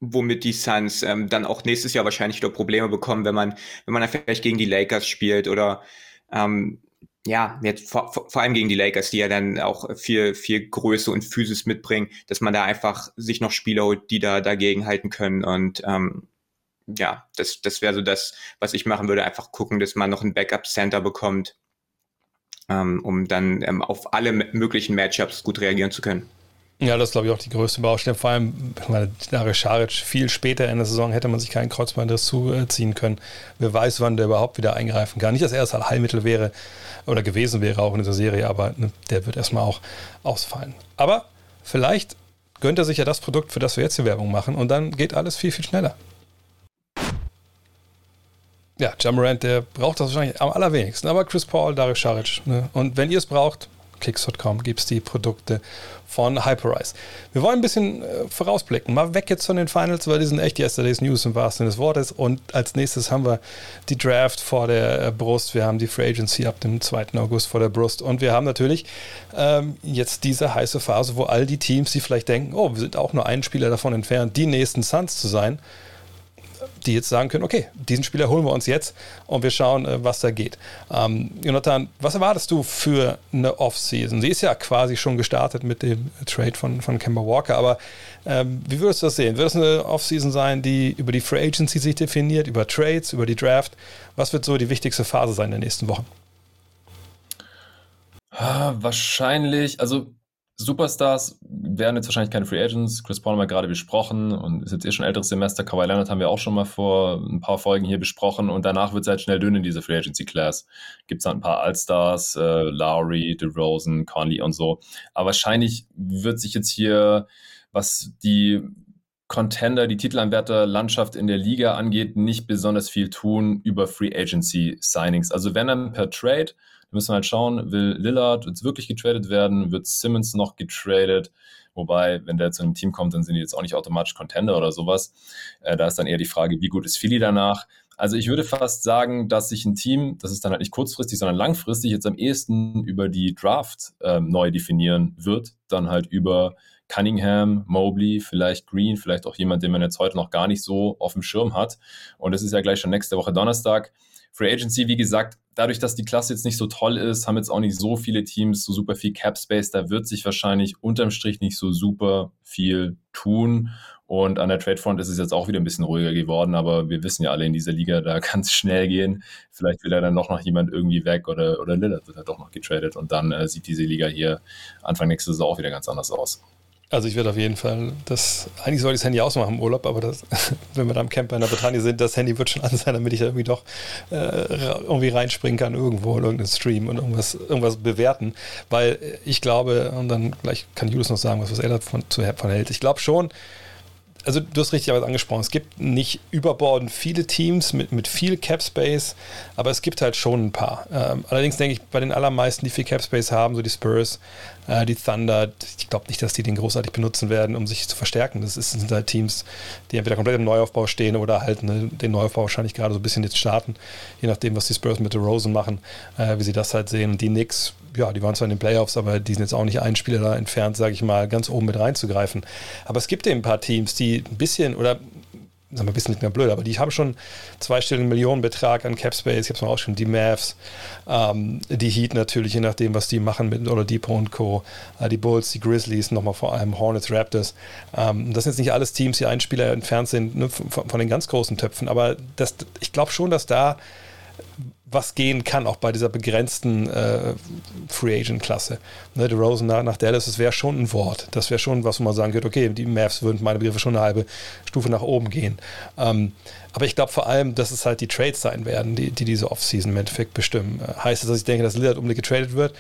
womit die Suns ähm, dann auch nächstes Jahr wahrscheinlich wieder Probleme bekommen, wenn man, wenn man dann vielleicht gegen die Lakers spielt oder ähm, ja, jetzt vor, vor allem gegen die Lakers, die ja dann auch viel, viel Größe und Physis mitbringen, dass man da einfach sich noch Spieler holt, die da dagegen halten können. Und ähm, ja, das, das wäre so das, was ich machen würde, einfach gucken, dass man noch ein Backup-Center bekommt, ähm, um dann ähm, auf alle möglichen Matchups gut reagieren zu können. Ja, das ist, glaube ich, auch die größte Baustelle. Vor allem, meine, Dare Scharic viel später in der Saison hätte man sich keinen Kreuzbandriss zuziehen können. Wer weiß, wann der überhaupt wieder eingreifen kann. Nicht, dass er das Allheilmittel wäre oder gewesen wäre auch in dieser Serie, aber ne, der wird erstmal auch ausfallen. Aber vielleicht gönnt er sich ja das Produkt, für das wir jetzt die Werbung machen und dann geht alles viel, viel schneller. Ja, Jamarant, der braucht das wahrscheinlich am allerwenigsten, aber Chris Paul, Darius Scharic. Ne? Und wenn ihr es braucht, kicks.com gibt es die Produkte von Hyperice. Wir wollen ein bisschen äh, vorausblicken. Mal weg jetzt von den Finals, weil die sind echt Yesterday's News im wahrsten Sinne des Wortes. Und als nächstes haben wir die Draft vor der äh, Brust. Wir haben die Free Agency ab dem 2. August vor der Brust. Und wir haben natürlich ähm, jetzt diese heiße Phase, wo all die Teams, die vielleicht denken, oh, wir sind auch nur einen Spieler davon entfernt, die nächsten Suns zu sein, die jetzt sagen können, okay, diesen Spieler holen wir uns jetzt und wir schauen, äh, was da geht. Ähm, Jonathan, was erwartest du für eine Offseason? Sie ist ja quasi schon gestartet mit dem Trade von, von Kemba Walker, aber ähm, wie würdest du das sehen? Wird es eine Offseason sein, die über die Free Agency sich definiert, über Trades, über die Draft? Was wird so die wichtigste Phase sein in den nächsten Wochen? Ah, wahrscheinlich, also Superstars werden jetzt wahrscheinlich keine Free Agents. Chris Paul haben wir gerade besprochen und ist jetzt eh schon älteres Semester. Kawhi Leonard haben wir auch schon mal vor ein paar Folgen hier besprochen und danach wird es halt schnell dünn in dieser Free Agency Class. Gibt es halt ein paar Allstars, äh, Lowry, DeRozan, Conley und so. Aber wahrscheinlich wird sich jetzt hier, was die Contender, die Titelanwärter Landschaft in der Liga angeht, nicht besonders viel tun über Free Agency Signings. Also wenn dann per Trade, müssen wir halt schauen, will Lillard jetzt wirklich getradet werden, wird Simmons noch getradet, wobei, wenn der zu einem Team kommt, dann sind die jetzt auch nicht automatisch Contender oder sowas. Äh, da ist dann eher die Frage, wie gut ist Philly danach? Also ich würde fast sagen, dass sich ein Team, das ist dann halt nicht kurzfristig, sondern langfristig jetzt am ehesten über die Draft äh, neu definieren wird, dann halt über Cunningham, Mobley, vielleicht Green, vielleicht auch jemand, den man jetzt heute noch gar nicht so auf dem Schirm hat. Und es ist ja gleich schon nächste Woche Donnerstag. Free Agency, wie gesagt, dadurch, dass die Klasse jetzt nicht so toll ist, haben jetzt auch nicht so viele Teams so super viel Cap Space. Da wird sich wahrscheinlich unterm Strich nicht so super viel tun. Und an der Trade Front ist es jetzt auch wieder ein bisschen ruhiger geworden, aber wir wissen ja alle in dieser Liga, da kann es schnell gehen. Vielleicht will er dann noch, noch jemand irgendwie weg oder, oder Lillard wird er doch noch getradet und dann äh, sieht diese Liga hier Anfang nächste Saison auch wieder ganz anders aus. Also ich werde auf jeden Fall das, eigentlich soll ich das Handy ausmachen im Urlaub, aber das, wenn wir da im Camper in der Bretagne sind, das Handy wird schon an sein, damit ich da irgendwie doch äh, irgendwie reinspringen kann irgendwo in irgendeinen Stream und irgendwas, irgendwas bewerten. Weil ich glaube, und dann gleich kann Julius noch sagen, was, was er davon von hält. Ich glaube schon, also du hast richtig angesprochen, es gibt nicht überbordend viele Teams mit, mit viel Cap Space, aber es gibt halt schon ein paar. Ähm, allerdings denke ich, bei den allermeisten, die viel Cap Space haben, so die Spurs, äh, die Thunder, ich glaube nicht, dass die den großartig benutzen werden, um sich zu verstärken. Das, ist, sind halt Teams, die entweder komplett im Neuaufbau stehen oder halt ne, den Neuaufbau wahrscheinlich gerade so ein bisschen jetzt starten, je nachdem, was die Spurs mit der Rosen machen, äh, wie sie das halt sehen. Die Knicks, ja, die waren zwar in den Playoffs, aber die sind jetzt auch nicht ein Spieler da entfernt, sage ich mal, ganz oben mit reinzugreifen. Aber es gibt eben ein paar Teams, die ein bisschen oder sagen wir ein bisschen nicht mehr blöd, aber die haben schon zweistelligen Millionenbetrag an Cap Space. Ich habe es mal auch schon, die Mavs, ähm, die Heat natürlich, je nachdem, was die machen mit Oladipo und Co., äh, die Bulls, die Grizzlies, nochmal vor allem Hornets, Raptors. Ähm, das sind jetzt nicht alles Teams, die einen Spieler entfernt sind ne, von, von, den ganz großen Töpfen, aber das, ich glaube schon, dass da was gehen kann, auch bei dieser begrenzten äh, Free Agent-Klasse. Ne, Rosen nach, nach Dallas, das wäre schon ein Wort. Das wäre schon was, wo man sagen könnte, okay, die Mavs würden meine Begriffe schon eine halbe Stufe nach oben gehen. Ähm, aber ich glaube vor allem, dass es halt die Trades sein werden, die, die diese Offseason im Endeffekt bestimmen. Äh, heißt das, dass ich denke, dass Lillard unbedingt getradet wird?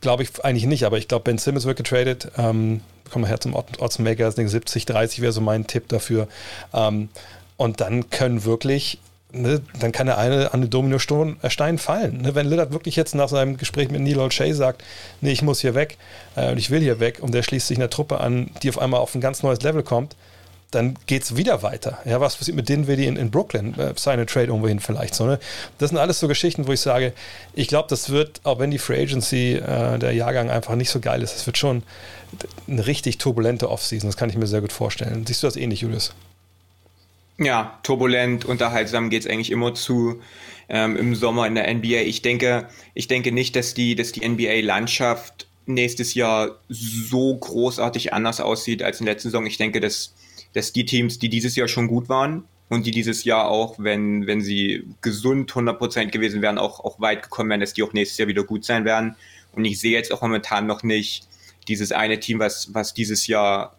Glaube ich eigentlich nicht, aber ich glaube, Ben Simmons wird getradet. Ähm, kommen wir her zum Oddsmaker, 70, 30 wäre so mein Tipp dafür. Ähm, und dann können wirklich ne, dann kann der eine an den Dominostein äh, fallen. Ne, wenn Lillard wirklich jetzt nach seinem Gespräch mit Neil O'Shea sagt, nee, ich muss hier weg äh, und ich will hier weg und der schließt sich einer Truppe an, die auf einmal auf ein ganz neues Level kommt, dann geht es wieder weiter. Ja, was passiert mit Dinwiddie in, in Brooklyn? Äh, seine Trade irgendwohin vielleicht. So, ne? Das sind alles so Geschichten, wo ich sage, ich glaube, das wird, auch wenn die Free Agency, äh, der Jahrgang einfach nicht so geil ist, das wird schon eine richtig turbulente Offseason. Das kann ich mir sehr gut vorstellen. Siehst du das ähnlich, Julius? Ja, turbulent, unterhaltsam geht's eigentlich immer zu ähm, im Sommer in der NBA. Ich denke, ich denke nicht, dass die, dass die NBA-Landschaft nächstes Jahr so großartig anders aussieht als in der letzten Saison. Ich denke, dass, dass die Teams, die dieses Jahr schon gut waren und die dieses Jahr auch, wenn, wenn sie gesund 100% gewesen wären, auch, auch weit gekommen wären, dass die auch nächstes Jahr wieder gut sein werden. Und ich sehe jetzt auch momentan noch nicht dieses eine Team, was, was dieses Jahr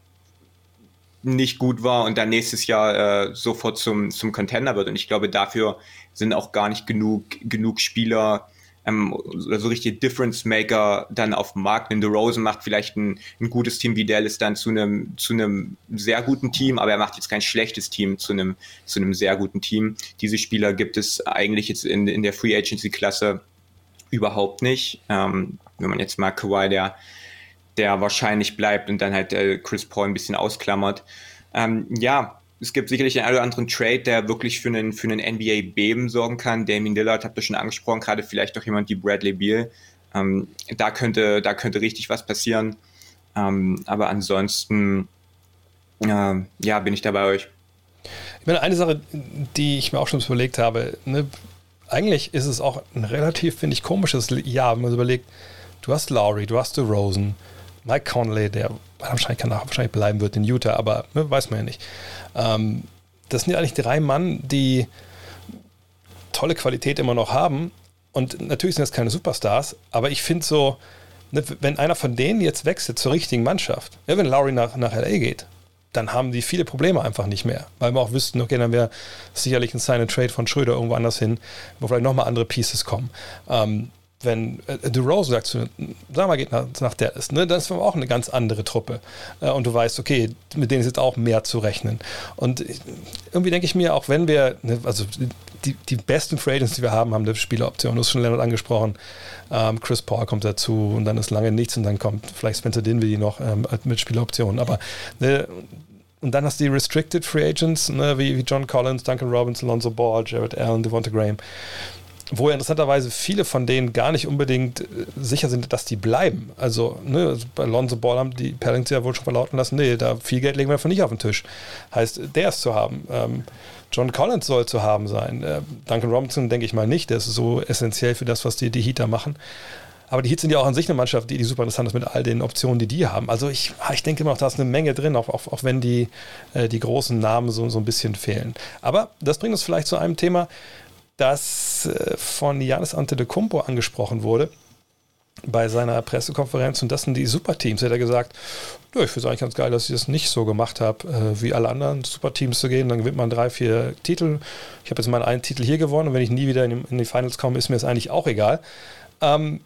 nicht gut war und dann nächstes Jahr äh, sofort zum, zum Contender wird. Und ich glaube, dafür sind auch gar nicht genug, genug Spieler ähm, oder so richtige Difference Maker dann auf dem Markt. Wenn Rosen macht vielleicht ein, ein gutes Team wie Dallas dann zu einem, zu einem sehr guten Team, aber er macht jetzt kein schlechtes Team zu einem, zu einem sehr guten Team. Diese Spieler gibt es eigentlich jetzt in, in der Free Agency Klasse überhaupt nicht. Ähm, wenn man jetzt mal Kawhi, der der wahrscheinlich bleibt und dann halt äh, Chris Paul ein bisschen ausklammert. Ähm, ja, es gibt sicherlich einen oder anderen Trade, der wirklich für einen, für einen NBA-Beben sorgen kann. Damien Lillard habt ihr schon angesprochen, gerade vielleicht auch jemand wie Bradley Beal. Ähm, da, könnte, da könnte richtig was passieren. Ähm, aber ansonsten, äh, ja, bin ich da bei euch. Ich meine, eine Sache, die ich mir auch schon überlegt habe, ne, eigentlich ist es auch ein relativ, finde ich, komisches Jahr, wenn man sich überlegt, du hast Lowry, du hast Rosen, Mike Conley, der wahrscheinlich, kann wahrscheinlich bleiben wird in Utah, aber ne, weiß man ja nicht. Ähm, das sind ja eigentlich drei Mann, die tolle Qualität immer noch haben. Und natürlich sind das keine Superstars, aber ich finde so, ne, wenn einer von denen jetzt wechselt zur richtigen Mannschaft, ja, wenn Lowry nach, nach LA geht, dann haben die viele Probleme einfach nicht mehr. Weil wir auch wüssten, okay, dann wäre sicherlich ein Sign and Trade von Schröder irgendwo anders hin, wo vielleicht nochmal andere Pieces kommen. Ähm, wenn äh, DeRozan sagt, zu, sag mal, geht nach, nach Dallas, ne, dann ist auch eine ganz andere Truppe. Äh, und du weißt, okay, mit denen ist jetzt auch mehr zu rechnen. Und irgendwie denke ich mir, auch wenn wir, ne, also die, die besten Free Agents, die wir haben, haben eine Spieleroption. Du hast schon Leonard angesprochen. Ähm, Chris Paul kommt dazu und dann ist lange nichts und dann kommt vielleicht Spencer Dinwiddie noch ähm, mit Spieleroptionen. Aber ne, und dann hast du die Restricted Free Agents, ne, wie, wie John Collins, Duncan Robbins, Alonso Ball, Jared Allen, Devonta Graham wo ja interessanterweise viele von denen gar nicht unbedingt äh, sicher sind, dass die bleiben. Also, ne, also bei Lonzo Ball haben die Pelicans ja wohl schon verlauten lassen, nee, da viel Geld legen wir davon nicht auf den Tisch. Heißt, der ist zu haben. Ähm, John Collins soll zu haben sein. Äh, Duncan Robinson denke ich mal nicht, der ist so essentiell für das, was die, die Heater machen. Aber die Heats sind ja auch an sich eine Mannschaft, die, die super interessant ist mit all den Optionen, die die haben. Also ich, ich denke immer noch, da ist eine Menge drin, auch, auch, auch wenn die, äh, die großen Namen so, so ein bisschen fehlen. Aber das bringt uns vielleicht zu einem Thema, das äh, von Janis Antetokounmpo angesprochen wurde bei seiner Pressekonferenz und das sind die Superteams. Er hat gesagt, ja, ich finde es eigentlich ganz geil, dass ich das nicht so gemacht habe, äh, wie alle anderen Superteams zu gehen. Dann gewinnt man drei, vier Titel. Ich habe jetzt meinen einen Titel hier gewonnen und wenn ich nie wieder in, in die Finals komme, ist mir das eigentlich auch egal. Ähm,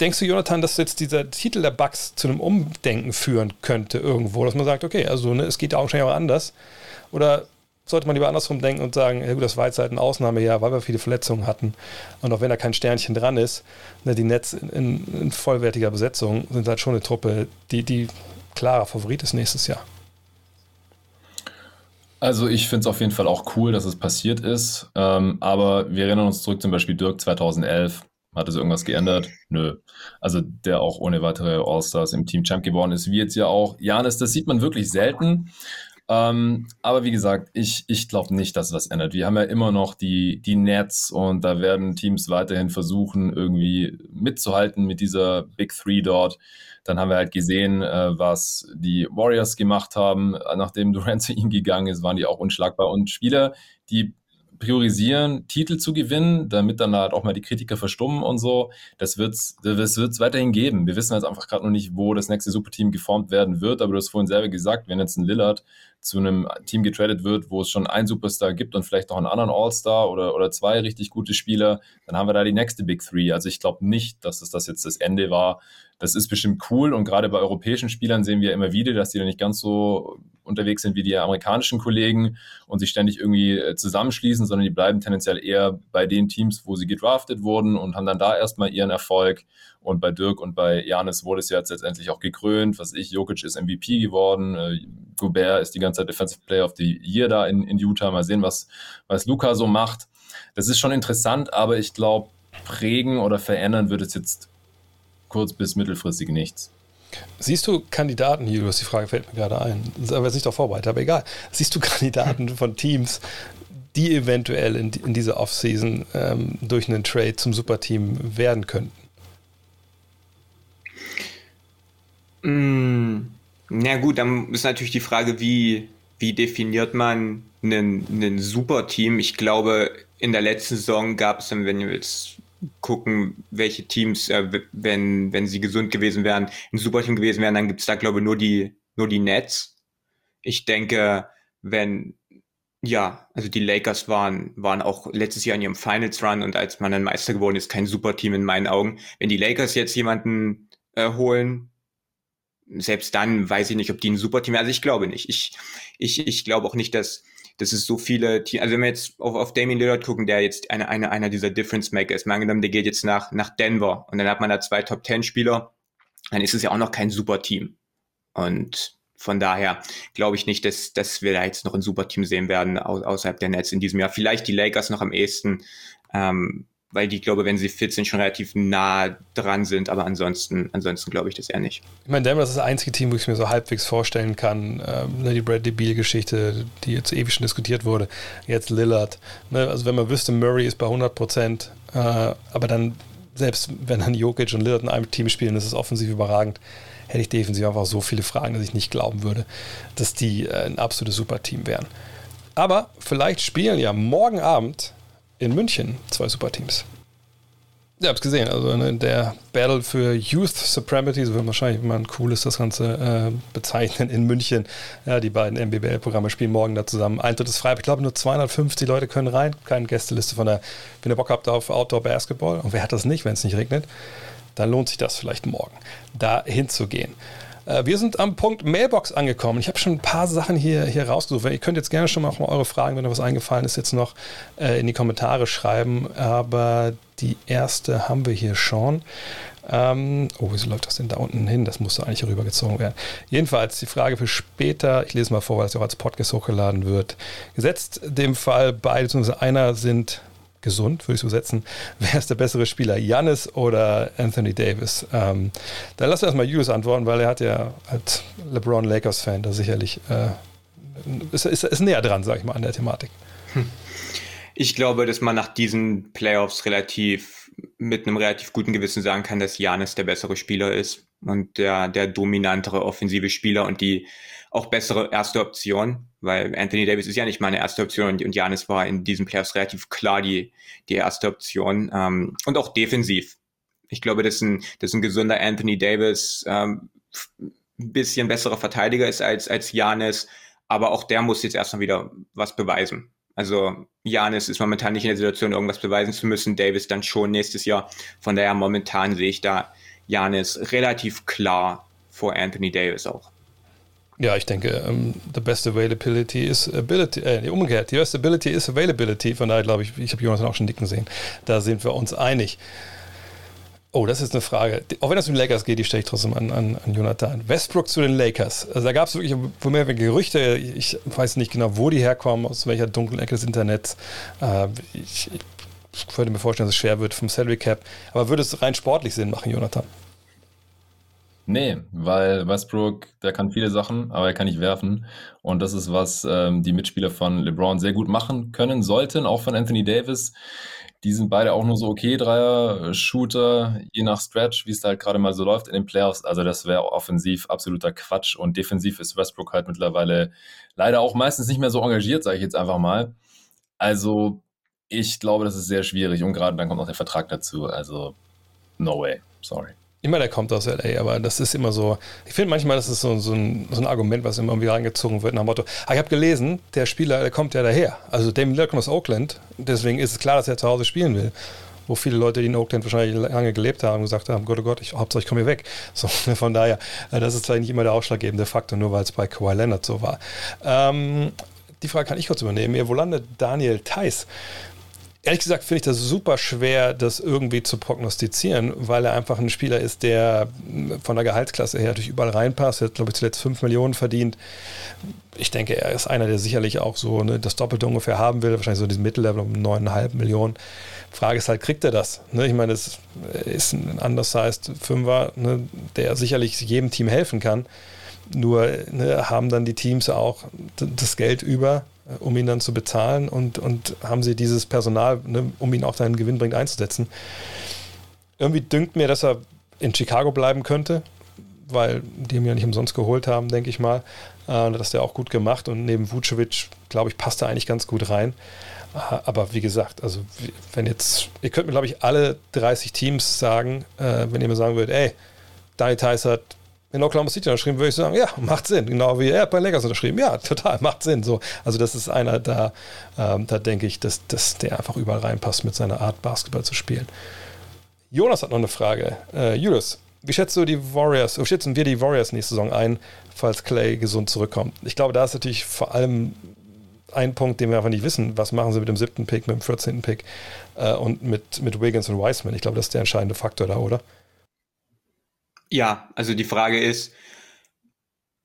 denkst du, Jonathan, dass jetzt dieser Titel der Bugs zu einem Umdenken führen könnte irgendwo, dass man sagt, okay, also ne, es geht auch anders? Oder sollte man lieber andersrum denken und sagen, ja gut, das war jetzt halt ein Ausnahmejahr, weil wir viele Verletzungen hatten. Und auch wenn da kein Sternchen dran ist, ne, die Netz in, in, in, vollwertiger Besetzung sind halt schon eine Truppe, die, die klarer Favorit ist nächstes Jahr. Also ich finde es auf jeden Fall auch cool, dass es passiert ist. Ähm, aber wir erinnern uns zurück zum Beispiel Dirk 2011. Hat es irgendwas geändert? Nö. Also der auch ohne weitere All-Stars im Team Champ geworden ist, wie jetzt ja auch Janis. Das sieht man wirklich selten. Ähm, aber wie gesagt, ich, ich glaube nicht, dass was ändert. Wir haben ja immer noch die, die Nets und da werden Teams weiterhin versuchen, irgendwie mitzuhalten mit dieser Big Three dort. Dann haben wir halt gesehen, äh, was die Warriors gemacht haben. Nachdem Durant zu ihnen gegangen ist, waren die auch unschlagbar. Und Spieler, die priorisieren, Titel zu gewinnen, damit dann halt auch mal die Kritiker verstummen und so. Das wird es das weiterhin geben. Wir wissen jetzt einfach gerade noch nicht, wo das nächste Superteam geformt werden wird, aber du hast vorhin selber gesagt, wenn jetzt ein Lillard zu einem Team getradet wird, wo es schon einen Superstar gibt und vielleicht noch einen anderen All-Star oder, oder zwei richtig gute Spieler, dann haben wir da die nächste Big Three. Also ich glaube nicht, dass das, das jetzt das Ende war. Das ist bestimmt cool und gerade bei europäischen Spielern sehen wir immer wieder, dass die da nicht ganz so unterwegs sind wie die amerikanischen Kollegen und sich ständig irgendwie äh, zusammenschließen, sondern die bleiben tendenziell eher bei den Teams, wo sie gedraftet wurden und haben dann da erstmal ihren Erfolg. Und bei Dirk und bei Janis wurde es ja jetzt letztendlich auch gekrönt. Was ich, Jokic ist MVP geworden. Äh, Gobert ist die ganze Zeit Defensive Player of the Year da in, in Utah. Mal sehen, was, was Luca so macht. Das ist schon interessant, aber ich glaube, prägen oder verändern wird es jetzt kurz- bis mittelfristig nichts. Siehst du Kandidaten, hier, du hast die Frage, fällt mir gerade ein, aber jetzt nicht doch vorbereitet, aber egal. Siehst du Kandidaten von Teams, die eventuell in, in dieser Offseason ähm, durch einen Trade zum Superteam werden könnten? Mm, na gut, dann ist natürlich die Frage, wie, wie definiert man einen, einen Superteam? Ich glaube, in der letzten Saison gab es, wenn wir jetzt gucken, welche Teams, äh, wenn, wenn sie gesund gewesen wären, ein Superteam gewesen wären, dann gibt es da, glaube ich, nur die, nur die Nets. Ich denke, wenn, ja, also die Lakers waren, waren auch letztes Jahr in ihrem Finals Run und als man dann Meister geworden ist, kein Superteam in meinen Augen. Wenn die Lakers jetzt jemanden äh, holen, selbst dann weiß ich nicht, ob die ein Superteam, also ich glaube nicht. Ich, ich, ich glaube auch nicht, dass, dass es so viele Teams, also wenn wir jetzt auf, auf Damien Lillard gucken, der jetzt eine, eine, einer dieser Difference Maker ist, mal angenommen, der geht jetzt nach, nach Denver und dann hat man da zwei Top Ten Spieler, dann ist es ja auch noch kein Superteam. Und von daher glaube ich nicht, dass, dass wir da jetzt noch ein Superteam sehen werden au außerhalb der Nets in diesem Jahr. Vielleicht die Lakers noch am ehesten, ähm, weil die, glaube, wenn sie fit sind, schon relativ nah dran sind. Aber ansonsten, ansonsten glaube ich das eher nicht. Ich meine, Denver ist das einzige Team, wo ich mir so halbwegs vorstellen kann. Ähm, ne, die Bradley Beal-Geschichte, die jetzt ewig schon diskutiert wurde. Jetzt Lillard. Ne, also wenn man wüsste, Murray ist bei 100 Prozent, äh, aber dann, selbst wenn dann Jokic und Lillard in einem Team spielen, das ist offensiv überragend, hätte ich defensiv einfach so viele Fragen, dass ich nicht glauben würde, dass die äh, ein absolutes Superteam wären. Aber vielleicht spielen ja morgen Abend in München zwei Superteams. Ich habe es gesehen, also ne, der Battle für Youth Supremacy, so wird wahrscheinlich, wenn man cool ist, das Ganze äh, bezeichnen, in München. Ja, die beiden MBBL-Programme spielen morgen da zusammen. Eintritt ist frei, ich glaube nur 250 Leute können rein, keine Gästeliste von der, wenn ihr Bock habt auf Outdoor Basketball, und wer hat das nicht, wenn es nicht regnet, dann lohnt sich das vielleicht morgen, da hinzugehen. Äh, wir sind am Punkt Mailbox angekommen. Ich habe schon ein paar Sachen hier, hier rausgesucht. Ihr könnt jetzt gerne schon mal eure Fragen, wenn euch was eingefallen ist, jetzt noch äh, in die Kommentare schreiben. Aber die erste haben wir hier schon. Ähm, oh, wieso läuft das denn da unten hin? Das musste eigentlich rübergezogen werden. Jedenfalls die Frage für später. Ich lese mal vor, weil es auch als Podcast hochgeladen wird. Gesetzt dem Fall, beide bzw. einer sind gesund, würde ich so setzen. Wer ist der bessere Spieler, Janis oder Anthony Davis? Ähm, dann wir erstmal Julius antworten, weil er hat ja als LeBron Lakers-Fan da sicherlich äh, ist, ist, ist näher dran, sage ich mal, an der Thematik. Hm. Ich glaube, dass man nach diesen Playoffs relativ mit einem relativ guten Gewissen sagen kann, dass Janis der bessere Spieler ist und der, der dominantere offensive Spieler und die auch bessere erste Option, weil Anthony Davis ist ja nicht meine erste Option und, Janis war in diesen Playoffs relativ klar die, die erste Option ähm, und auch defensiv. Ich glaube, dass ein, dass ein gesunder Anthony Davis ähm, ein bisschen besserer Verteidiger ist als, als Janis, aber auch der muss jetzt erstmal wieder was beweisen. Also Janis ist momentan nicht in der Situation, irgendwas beweisen zu müssen. Davis dann schon nächstes Jahr. Von daher momentan sehe ich da Janis relativ klar vor Anthony Davis auch. Ja, ich denke, um, ähm, the best availability is ability, äh, umgekehrt, the best ability is availability. Von daher glaube ich, ich habe Jonathan auch schon dicken sehen. Da sind wir uns einig. Oh, das ist eine Frage. Auch wenn das um die Lakers geht, die stelle ich trotzdem an, an, an Jonathan. Westbrook zu den Lakers. Also da gab es wirklich mehr Gerüchte. Ich weiß nicht genau, wo die herkommen, aus welcher dunklen Ecke des Internets. Äh, ich, ich würde mir vorstellen, dass es schwer wird vom Salary Cap. Aber würde es rein sportlich Sinn machen, Jonathan? Nee, weil Westbrook, der kann viele Sachen, aber er kann nicht werfen. Und das ist, was ähm, die Mitspieler von LeBron sehr gut machen können sollten, auch von Anthony Davis. Die sind beide auch nur so okay, Dreier-Shooter, je nach Stretch, wie es da halt gerade mal so läuft in den Playoffs. Also das wäre offensiv absoluter Quatsch. Und defensiv ist Westbrook halt mittlerweile leider auch meistens nicht mehr so engagiert, sage ich jetzt einfach mal. Also ich glaube, das ist sehr schwierig. Und gerade dann kommt noch der Vertrag dazu. Also no way, sorry. Immer der kommt aus LA, aber das ist immer so. Ich finde manchmal, das ist so, so, ein, so ein Argument, was immer wieder reingezogen wird nach dem Motto: ah, Ich habe gelesen, der Spieler, der kommt ja daher. Also Damien Lillard kommt aus Oakland, deswegen ist es klar, dass er zu Hause spielen will. Wo viele Leute, die in Oakland wahrscheinlich lange gelebt haben, gesagt haben: Gott, oh Gott, ich, Hauptsache ich komme hier weg. So, von daher, äh, das ist vielleicht nicht immer der ausschlaggebende Faktor, nur weil es bei Kawhi Leonard so war. Ähm, die Frage kann ich kurz übernehmen. Wo landet Daniel Theiss? Ehrlich gesagt finde ich das super schwer, das irgendwie zu prognostizieren, weil er einfach ein Spieler ist, der von der Gehaltsklasse her durch überall reinpasst. Er hat, glaube ich, zuletzt 5 Millionen verdient. Ich denke, er ist einer, der sicherlich auch so ne, das Doppelte ungefähr haben will, wahrscheinlich so diesen Mittellevel um 9,5 Millionen. Frage ist halt, kriegt er das? Ne? Ich meine, es ist ein undersized Fünfer, ne, der sicherlich jedem Team helfen kann. Nur ne, haben dann die Teams auch das Geld über, äh, um ihn dann zu bezahlen und, und haben sie dieses Personal, ne, um ihn auch dann gewinnbringend einzusetzen. Irgendwie dünkt mir, dass er in Chicago bleiben könnte, weil die ihn ja nicht umsonst geholt haben, denke ich mal. Äh, das hat er auch gut gemacht und neben Vucevic, glaube ich, passt er eigentlich ganz gut rein. Äh, aber wie gesagt, also wenn jetzt, ihr könnt mir, glaube ich, alle 30 Teams sagen, äh, wenn ihr mir sagen würdet, ey, Daniel Theiss hat in Oklahoma City unterschrieben, würde ich sagen, ja, macht Sinn. Genau wie er bei Lakers unterschrieben. Ja, total, macht Sinn. So, also das ist einer, da, ähm, da denke ich, dass, dass der einfach überall reinpasst mit seiner Art, Basketball zu spielen. Jonas hat noch eine Frage. Äh, Julius, wie schätzt du die Warriors, wie schätzen wir die Warriors nächste Saison ein, falls Clay gesund zurückkommt? Ich glaube, da ist natürlich vor allem ein Punkt, den wir einfach nicht wissen. Was machen sie mit dem siebten Pick, mit dem 14. Pick äh, und mit, mit Wiggins und Wiseman? Ich glaube, das ist der entscheidende Faktor da, oder? Ja, also die Frage ist,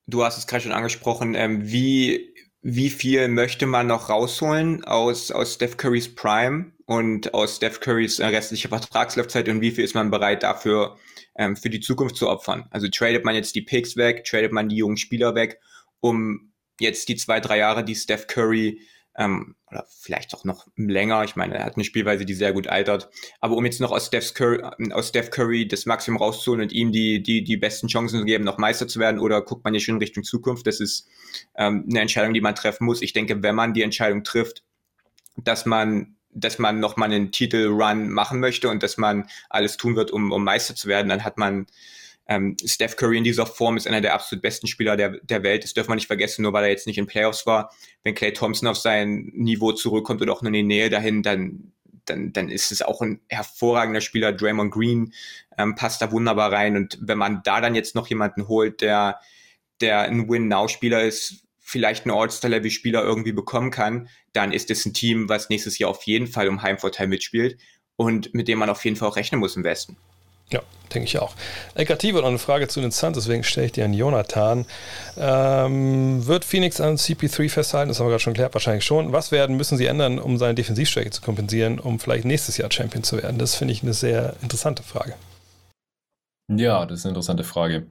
du hast es gerade schon angesprochen, ähm, wie, wie viel möchte man noch rausholen aus, aus Steph Currys Prime und aus Steph Currys äh, restlicher Vertragslaufzeit und wie viel ist man bereit dafür ähm, für die Zukunft zu opfern? Also tradet man jetzt die Picks weg, tradet man die jungen Spieler weg, um jetzt die zwei, drei Jahre, die Steph Curry ähm, oder vielleicht auch noch länger. Ich meine, er hat eine Spielweise, die sehr gut altert. Aber um jetzt noch aus Steph Curry, aus Steph Curry das Maximum rauszuholen und ihm die, die, die besten Chancen zu geben, noch Meister zu werden, oder guckt man hier schon Richtung Zukunft? Das ist ähm, eine Entscheidung, die man treffen muss. Ich denke, wenn man die Entscheidung trifft, dass man dass man noch mal einen Titel-Run machen möchte und dass man alles tun wird, um, um Meister zu werden, dann hat man ähm, Steph Curry in dieser Form ist einer der absolut besten Spieler der, der Welt. Das dürfen wir nicht vergessen, nur weil er jetzt nicht in Playoffs war. Wenn Clay Thompson auf sein Niveau zurückkommt oder auch nur in die Nähe dahin, dann, dann, dann ist es auch ein hervorragender Spieler. Draymond Green ähm, passt da wunderbar rein. Und wenn man da dann jetzt noch jemanden holt, der, der ein Win-Now-Spieler ist, vielleicht einen All-Star-Level-Spieler irgendwie bekommen kann, dann ist es ein Team, was nächstes Jahr auf jeden Fall um Heimvorteil mitspielt und mit dem man auf jeden Fall auch rechnen muss im Westen. Ja, denke ich auch. Ekati wird noch eine Frage zu den Suns, deswegen stelle ich dir an Jonathan. Ähm, wird Phoenix an CP3 festhalten? Das haben wir gerade schon geklärt, wahrscheinlich schon. Was werden müssen sie ändern, um seine Defensivstärke zu kompensieren, um vielleicht nächstes Jahr Champion zu werden? Das finde ich eine sehr interessante Frage. Ja, das ist eine interessante Frage.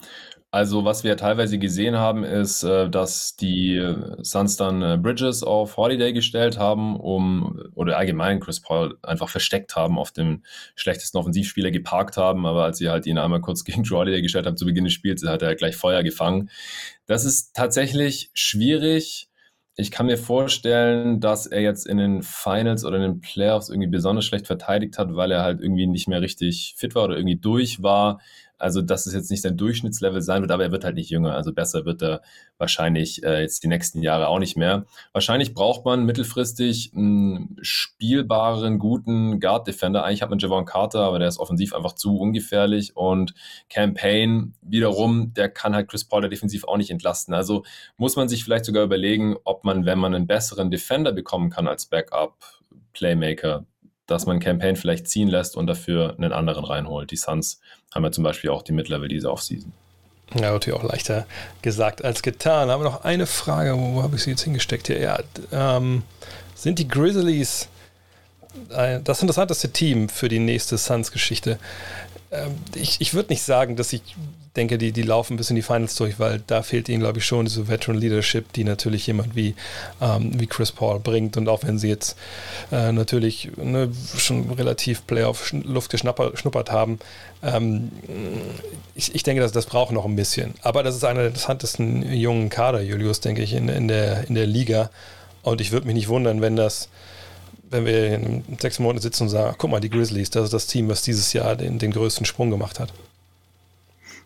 Also, was wir teilweise gesehen haben, ist, äh, dass die Suns dann äh, Bridges auf Holiday gestellt haben, um oder allgemein Chris Paul einfach versteckt haben, auf dem schlechtesten Offensivspieler geparkt haben, aber als sie halt ihn einmal kurz gegen Drew Holiday gestellt haben zu Beginn des Spiels, hat er gleich Feuer gefangen. Das ist tatsächlich schwierig. Ich kann mir vorstellen, dass er jetzt in den Finals oder in den Playoffs irgendwie besonders schlecht verteidigt hat, weil er halt irgendwie nicht mehr richtig fit war oder irgendwie durch war. Also, dass es jetzt nicht sein Durchschnittslevel sein wird, aber er wird halt nicht jünger. Also besser wird er wahrscheinlich äh, jetzt die nächsten Jahre auch nicht mehr. Wahrscheinlich braucht man mittelfristig einen spielbaren, guten Guard-Defender. Eigentlich hat man Javon Carter, aber der ist offensiv einfach zu ungefährlich. Und Campaign wiederum, der kann halt Chris Paul defensiv auch nicht entlasten. Also muss man sich vielleicht sogar überlegen, ob man, wenn man einen besseren Defender bekommen kann als Backup, Playmaker, dass man Campaign vielleicht ziehen lässt und dafür einen anderen reinholt. Die Suns haben ja zum Beispiel auch die Mid-Level diese Offseason. Ja, natürlich auch leichter gesagt als getan. Haben wir noch eine Frage, wo, wo habe ich sie jetzt hingesteckt hier? Ja, ähm, sind die Grizzlies äh, das interessanteste Team für die nächste Suns-Geschichte? Ähm, ich, ich würde nicht sagen, dass ich denke, die, die laufen bis in die Finals durch, weil da fehlt ihnen, glaube ich, schon diese Veteran Leadership, die natürlich jemand wie, ähm, wie Chris Paul bringt. Und auch wenn sie jetzt äh, natürlich ne, schon relativ Playoff-Luft geschnuppert haben, ähm, ich, ich denke, dass das braucht noch ein bisschen. Aber das ist einer der interessantesten jungen Kader, Julius, denke ich, in, in, der, in der Liga. Und ich würde mich nicht wundern, wenn das wenn wir in sechs Monaten sitzen und sagen, guck mal, die Grizzlies, das ist das Team, was dieses Jahr den, den größten Sprung gemacht hat.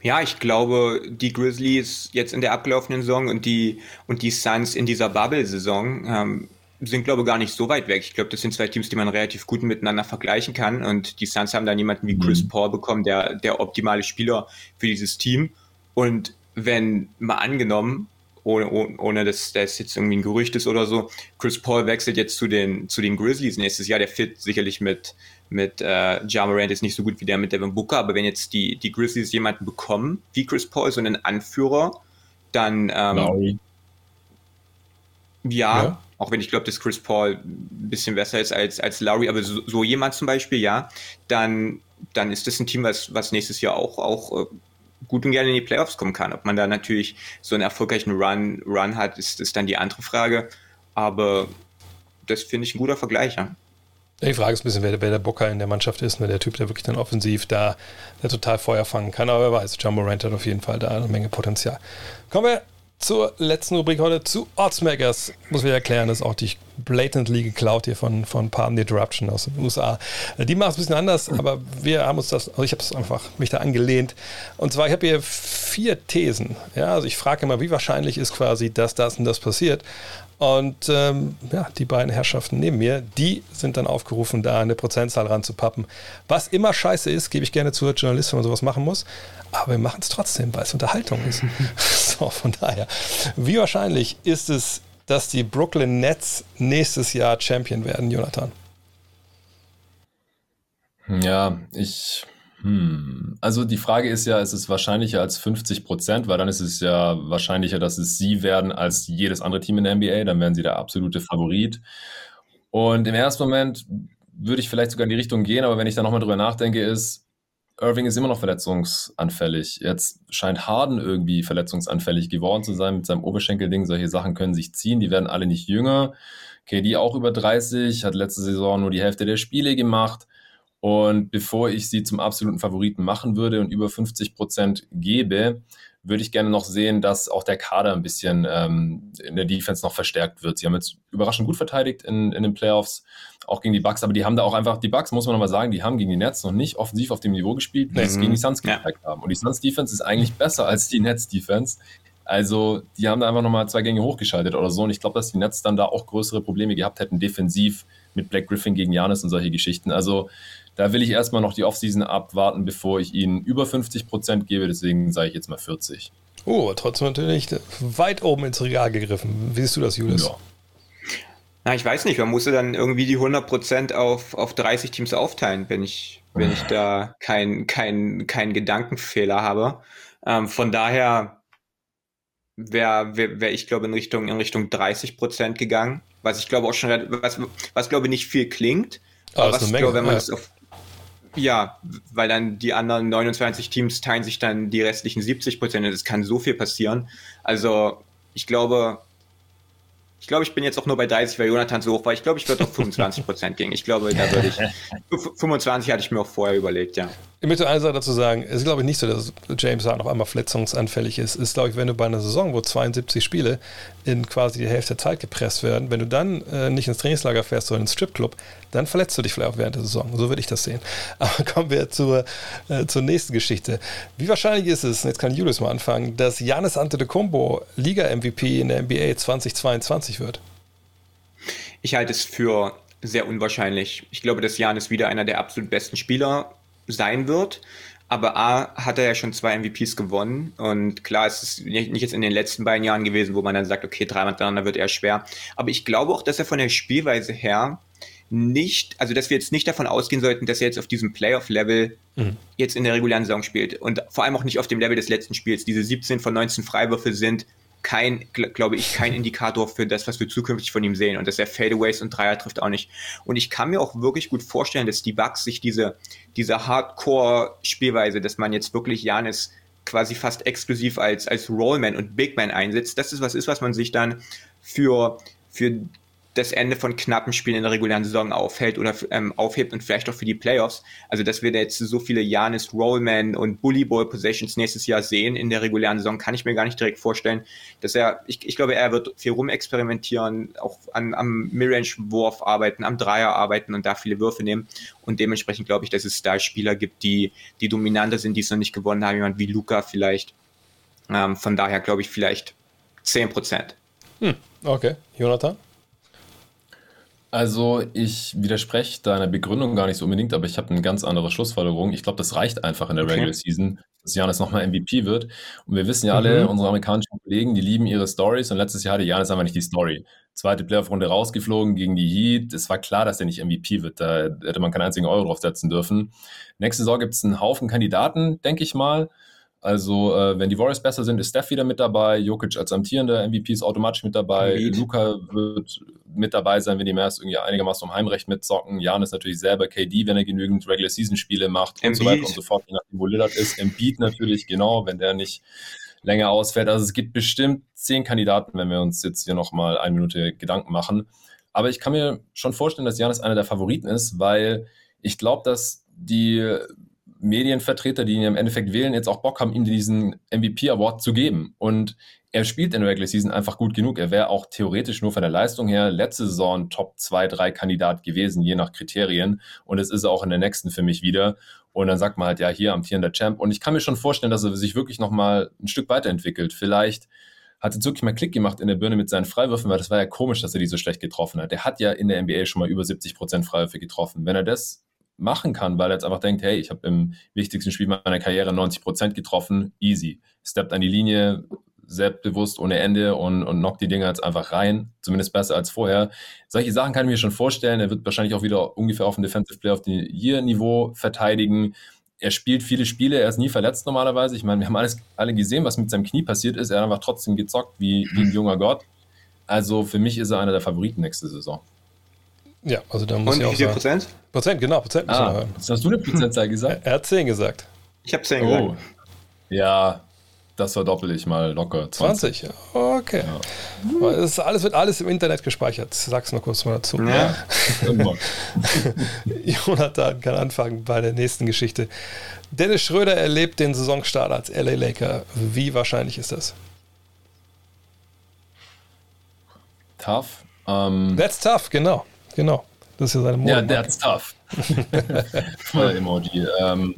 Ja, ich glaube, die Grizzlies jetzt in der abgelaufenen Saison und die, und die Suns in dieser Bubble-Saison ähm, sind, glaube ich, gar nicht so weit weg. Ich glaube, das sind zwei Teams, die man relativ gut miteinander vergleichen kann. Und die Suns haben dann jemanden wie Chris mhm. Paul bekommen, der der optimale Spieler für dieses Team. Und wenn mal angenommen, ohne, ohne dass das jetzt irgendwie ein Gerücht ist oder so, Chris Paul wechselt jetzt zu den, zu den Grizzlies nächstes Jahr, der fit sicherlich mit, mit äh, Ja Morant ist nicht so gut wie der mit Devin Booker, aber wenn jetzt die, die Grizzlies jemanden bekommen, wie Chris Paul, so einen Anführer, dann ähm, ja, ja, auch wenn ich glaube, dass Chris Paul ein bisschen besser ist als, als Lowry, aber so, so jemand zum Beispiel, ja, dann, dann ist das ein Team, was, was nächstes Jahr auch, auch äh, gut und gerne in die Playoffs kommen kann. Ob man da natürlich so einen erfolgreichen Run, Run hat, ist, ist dann die andere Frage. Aber das finde ich ein guter Vergleich, ja. Die Frage ist ein bisschen, wer, wer der Bocker in der Mannschaft ist, ne? der Typ, der wirklich dann offensiv da der total Feuer fangen kann. Aber wer weiß, Jumbo Rant hat auf jeden Fall da eine Menge Potenzial. Kommen wir zur letzten Rubrik heute, zu Oddsmakers. Muss ich erklären, das ist auch die blatantly geklaut hier von, von the Interruption aus den USA. Die macht es ein bisschen anders, aber wir haben uns das, also ich habe es einfach mich da angelehnt. Und zwar, ich habe hier vier Thesen. Ja, also ich frage immer, wie wahrscheinlich ist quasi, dass das und das passiert. Und ähm, ja, die beiden Herrschaften neben mir, die sind dann aufgerufen, da eine Prozentzahl ranzupappen. Was immer scheiße ist, gebe ich gerne zu als Journalist, wenn man sowas machen muss. Aber wir machen es trotzdem, weil es Unterhaltung ist. so, von daher. Wie wahrscheinlich ist es, dass die Brooklyn Nets nächstes Jahr Champion werden, Jonathan? Ja, ich hm. Also die Frage ist ja, ist es wahrscheinlicher als 50 Prozent, weil dann ist es ja wahrscheinlicher, dass es sie werden als jedes andere Team in der NBA, dann wären sie der absolute Favorit. Und im ersten Moment würde ich vielleicht sogar in die Richtung gehen, aber wenn ich da nochmal drüber nachdenke, ist, Irving ist immer noch verletzungsanfällig. Jetzt scheint Harden irgendwie verletzungsanfällig geworden zu sein mit seinem Oberschenkelding. Solche Sachen können sich ziehen, die werden alle nicht jünger. KD auch über 30, hat letzte Saison nur die Hälfte der Spiele gemacht. Und bevor ich sie zum absoluten Favoriten machen würde und über 50 Prozent gebe, würde ich gerne noch sehen, dass auch der Kader ein bisschen ähm, in der Defense noch verstärkt wird. Sie haben jetzt überraschend gut verteidigt in, in den Playoffs, auch gegen die Bucks, aber die haben da auch einfach, die Bucks, muss man nochmal sagen, die haben gegen die Nets noch nicht offensiv auf dem Niveau gespielt, wie sie es gegen die Suns gezeigt ja. haben. Und die Suns Defense ist eigentlich besser als die Nets Defense. Also, die haben da einfach nochmal zwei Gänge hochgeschaltet oder so. Und ich glaube, dass die Nets dann da auch größere Probleme gehabt hätten, defensiv mit Black Griffin gegen Janis und solche Geschichten. Also, da will ich erstmal noch die Offseason abwarten, bevor ich ihnen über 50 Prozent gebe. Deswegen sage ich jetzt mal 40. Oh, trotzdem natürlich weit oben ins Regal gegriffen. Wie siehst du das, Julius? Ja. Na, ich weiß nicht, man musste dann irgendwie die 100% auf, auf 30 Teams aufteilen, wenn ich, wenn ich da keinen kein, kein Gedankenfehler habe. Ähm, von daher wäre wär, wär ich, glaube in Richtung, in Richtung 30% gegangen, was ich glaube auch schon, was, was glaube nicht viel klingt, Aber aber was ich glaube, wenn man ja. das auf, ja, weil dann die anderen 29 Teams teilen sich dann die restlichen 70 Prozent. Es kann so viel passieren. Also ich glaube, ich glaube, ich bin jetzt auch nur bei 30, weil Jonathan so hoch war. Ich glaube, ich würde auf 25 Prozent gehen. Ich glaube, da würde ich. 25 hatte ich mir auch vorher überlegt, ja. Ich möchte eine Sache dazu sagen. Es ist, glaube ich, nicht so, dass James Harden auf einmal verletzungsanfällig ist. Es ist, glaube ich, wenn du bei einer Saison, wo 72 Spiele in quasi die Hälfte der Zeit gepresst werden, wenn du dann äh, nicht ins Trainingslager fährst, sondern ins Stripclub, dann verletzt du dich vielleicht auch während der Saison. So würde ich das sehen. Aber kommen wir zur, äh, zur nächsten Geschichte. Wie wahrscheinlich ist es, jetzt kann Julius mal anfangen, dass Janis Antetokounmpo Liga-MVP in der NBA 2022 wird? Ich halte es für sehr unwahrscheinlich. Ich glaube, dass Janis wieder einer der absolut besten Spieler sein wird. Aber A hat er ja schon zwei MVPs gewonnen. Und klar, es ist nicht nicht jetzt in den letzten beiden Jahren gewesen, wo man dann sagt, okay, dreimal miteinander wird eher schwer. Aber ich glaube auch, dass er von der Spielweise her nicht, also dass wir jetzt nicht davon ausgehen sollten, dass er jetzt auf diesem Playoff-Level jetzt in der regulären Saison spielt. Und vor allem auch nicht auf dem Level des letzten Spiels. Diese 17 von 19 Freiwürfe sind kein, gl- glaube ich, kein Indikator für das, was wir zukünftig von ihm sehen. Und dass er Fadeaways und Dreier trifft auch nicht. Und ich kann mir auch wirklich gut vorstellen, dass die Bucks sich diese, diese Hardcore-Spielweise, dass man jetzt wirklich Janis quasi fast exklusiv als, als Rollman und Bigman einsetzt, das ist was ist, was man sich dann für, für das Ende von knappen Spielen in der regulären Saison aufhält oder ähm, aufhebt und vielleicht auch für die Playoffs. Also, dass wir da jetzt so viele Janis Rollman und Bully Ball Possessions nächstes Jahr sehen in der regulären Saison, kann ich mir gar nicht direkt vorstellen. Dass er, ich, ich glaube, er wird viel rumexperimentieren, auch an, am Midrange-Wurf arbeiten, am Dreier arbeiten und da viele Würfe nehmen. Und dementsprechend glaube ich, dass es da Spieler gibt, die, die dominanter sind, die es noch nicht gewonnen haben, jemand wie Luca vielleicht. Ähm, von daher glaube ich vielleicht 10 Prozent. Okay, Jonathan? Also ich widerspreche deiner Begründung gar nicht so unbedingt, aber ich habe eine ganz andere Schlussfolgerung. Ich glaube, das reicht einfach in der Okay. Regular Season, dass Janis nochmal MVP wird. Und wir wissen ja alle, Mhm. unsere amerikanischen Kollegen, die lieben ihre Stories. Und letztes Jahr hatte Janis einfach nicht die Story. Zweite Playoff-Runde rausgeflogen gegen die Heat. Es war klar, dass er nicht MVP wird. Da hätte man keinen einzigen Euro draufsetzen dürfen. Nächste Saison gibt es einen Haufen Kandidaten, denke ich mal. Also, äh, wenn die Warriors besser sind, ist Steph wieder mit dabei. Jokic als amtierender MVP ist automatisch mit dabei. Embiid. Luca wird mit dabei sein, wenn die Mavs irgendwie einigermaßen um Heimrecht mitzocken. Janis natürlich selber, KD, wenn er genügend Regular-Season-Spiele macht und so Embiid. weiter und so fort, je nachdem, wo Lillard ist. Embiid natürlich, genau, wenn der nicht länger ausfällt. Also es gibt bestimmt zehn Kandidaten, wenn wir uns jetzt hier nochmal eine Minute Gedanken machen. Aber ich kann mir schon vorstellen, dass Janis einer der Favoriten ist, weil ich glaube, dass die Medienvertreter, die ihn im Endeffekt wählen, jetzt auch Bock haben, ihm diesen MVP-Award zu geben. Und er spielt in der Regular Season einfach gut genug. Er wäre auch theoretisch nur von der Leistung her letzte Saison Top 2, 3 Kandidat gewesen, je nach Kriterien. Und es ist er auch in der nächsten für mich wieder. Und dann sagt man halt, ja, hier amtierender Champ. Und ich kann mir schon vorstellen, dass er sich wirklich nochmal ein Stück weiterentwickelt. Vielleicht hat jetzt wirklich mal Klick gemacht in der Birne mit seinen Freiwürfen, weil das war ja komisch, dass er die so schlecht getroffen hat. Der hat ja in der NBA schon mal über 70 Prozent Freiwürfe getroffen. Wenn er das machen kann, weil er jetzt einfach denkt, hey, ich habe im wichtigsten Spiel meiner Karriere 90 Prozent getroffen, easy. Steppt an die Linie, selbstbewusst ohne Ende und, und knockt die Dinger jetzt einfach rein. Zumindest besser als vorher. Solche Sachen kann ich mir schon vorstellen. Er wird wahrscheinlich auch wieder ungefähr auf dem Defensive Player of the Year Niveau verteidigen. Er spielt viele Spiele, er ist nie verletzt normalerweise. Ich meine, wir haben alles, alle gesehen, was mit seinem Knie passiert ist. Er hat einfach trotzdem gezockt wie, wie ein junger Gott. Also für mich ist er einer der Favoriten nächste Saison. Ja, also da muss Und ich wie auch viel sagen. Prozent? Prozent, genau, Prozent müssen wir Ah, hören. jetzt hast du eine Prozentzahl gesagt? Er hat 10 gesagt. Ich habe 10 Oh. gesagt. Ja, das verdoppel ich mal locker. 20. 20, okay. Aber Es alles, wird alles im Internet gespeichert. Sag's nur kurz mal dazu. Ja. Jonathan kann anfangen bei der nächsten Geschichte. Dennis Schröder erlebt den Saisonstart als LA Laker. Wie wahrscheinlich ist das? Tough. Ähm, That's tough, genau. Genau. Das ist ja seine ja, Modemarke. that's tough. Voll Emoji. Ähm,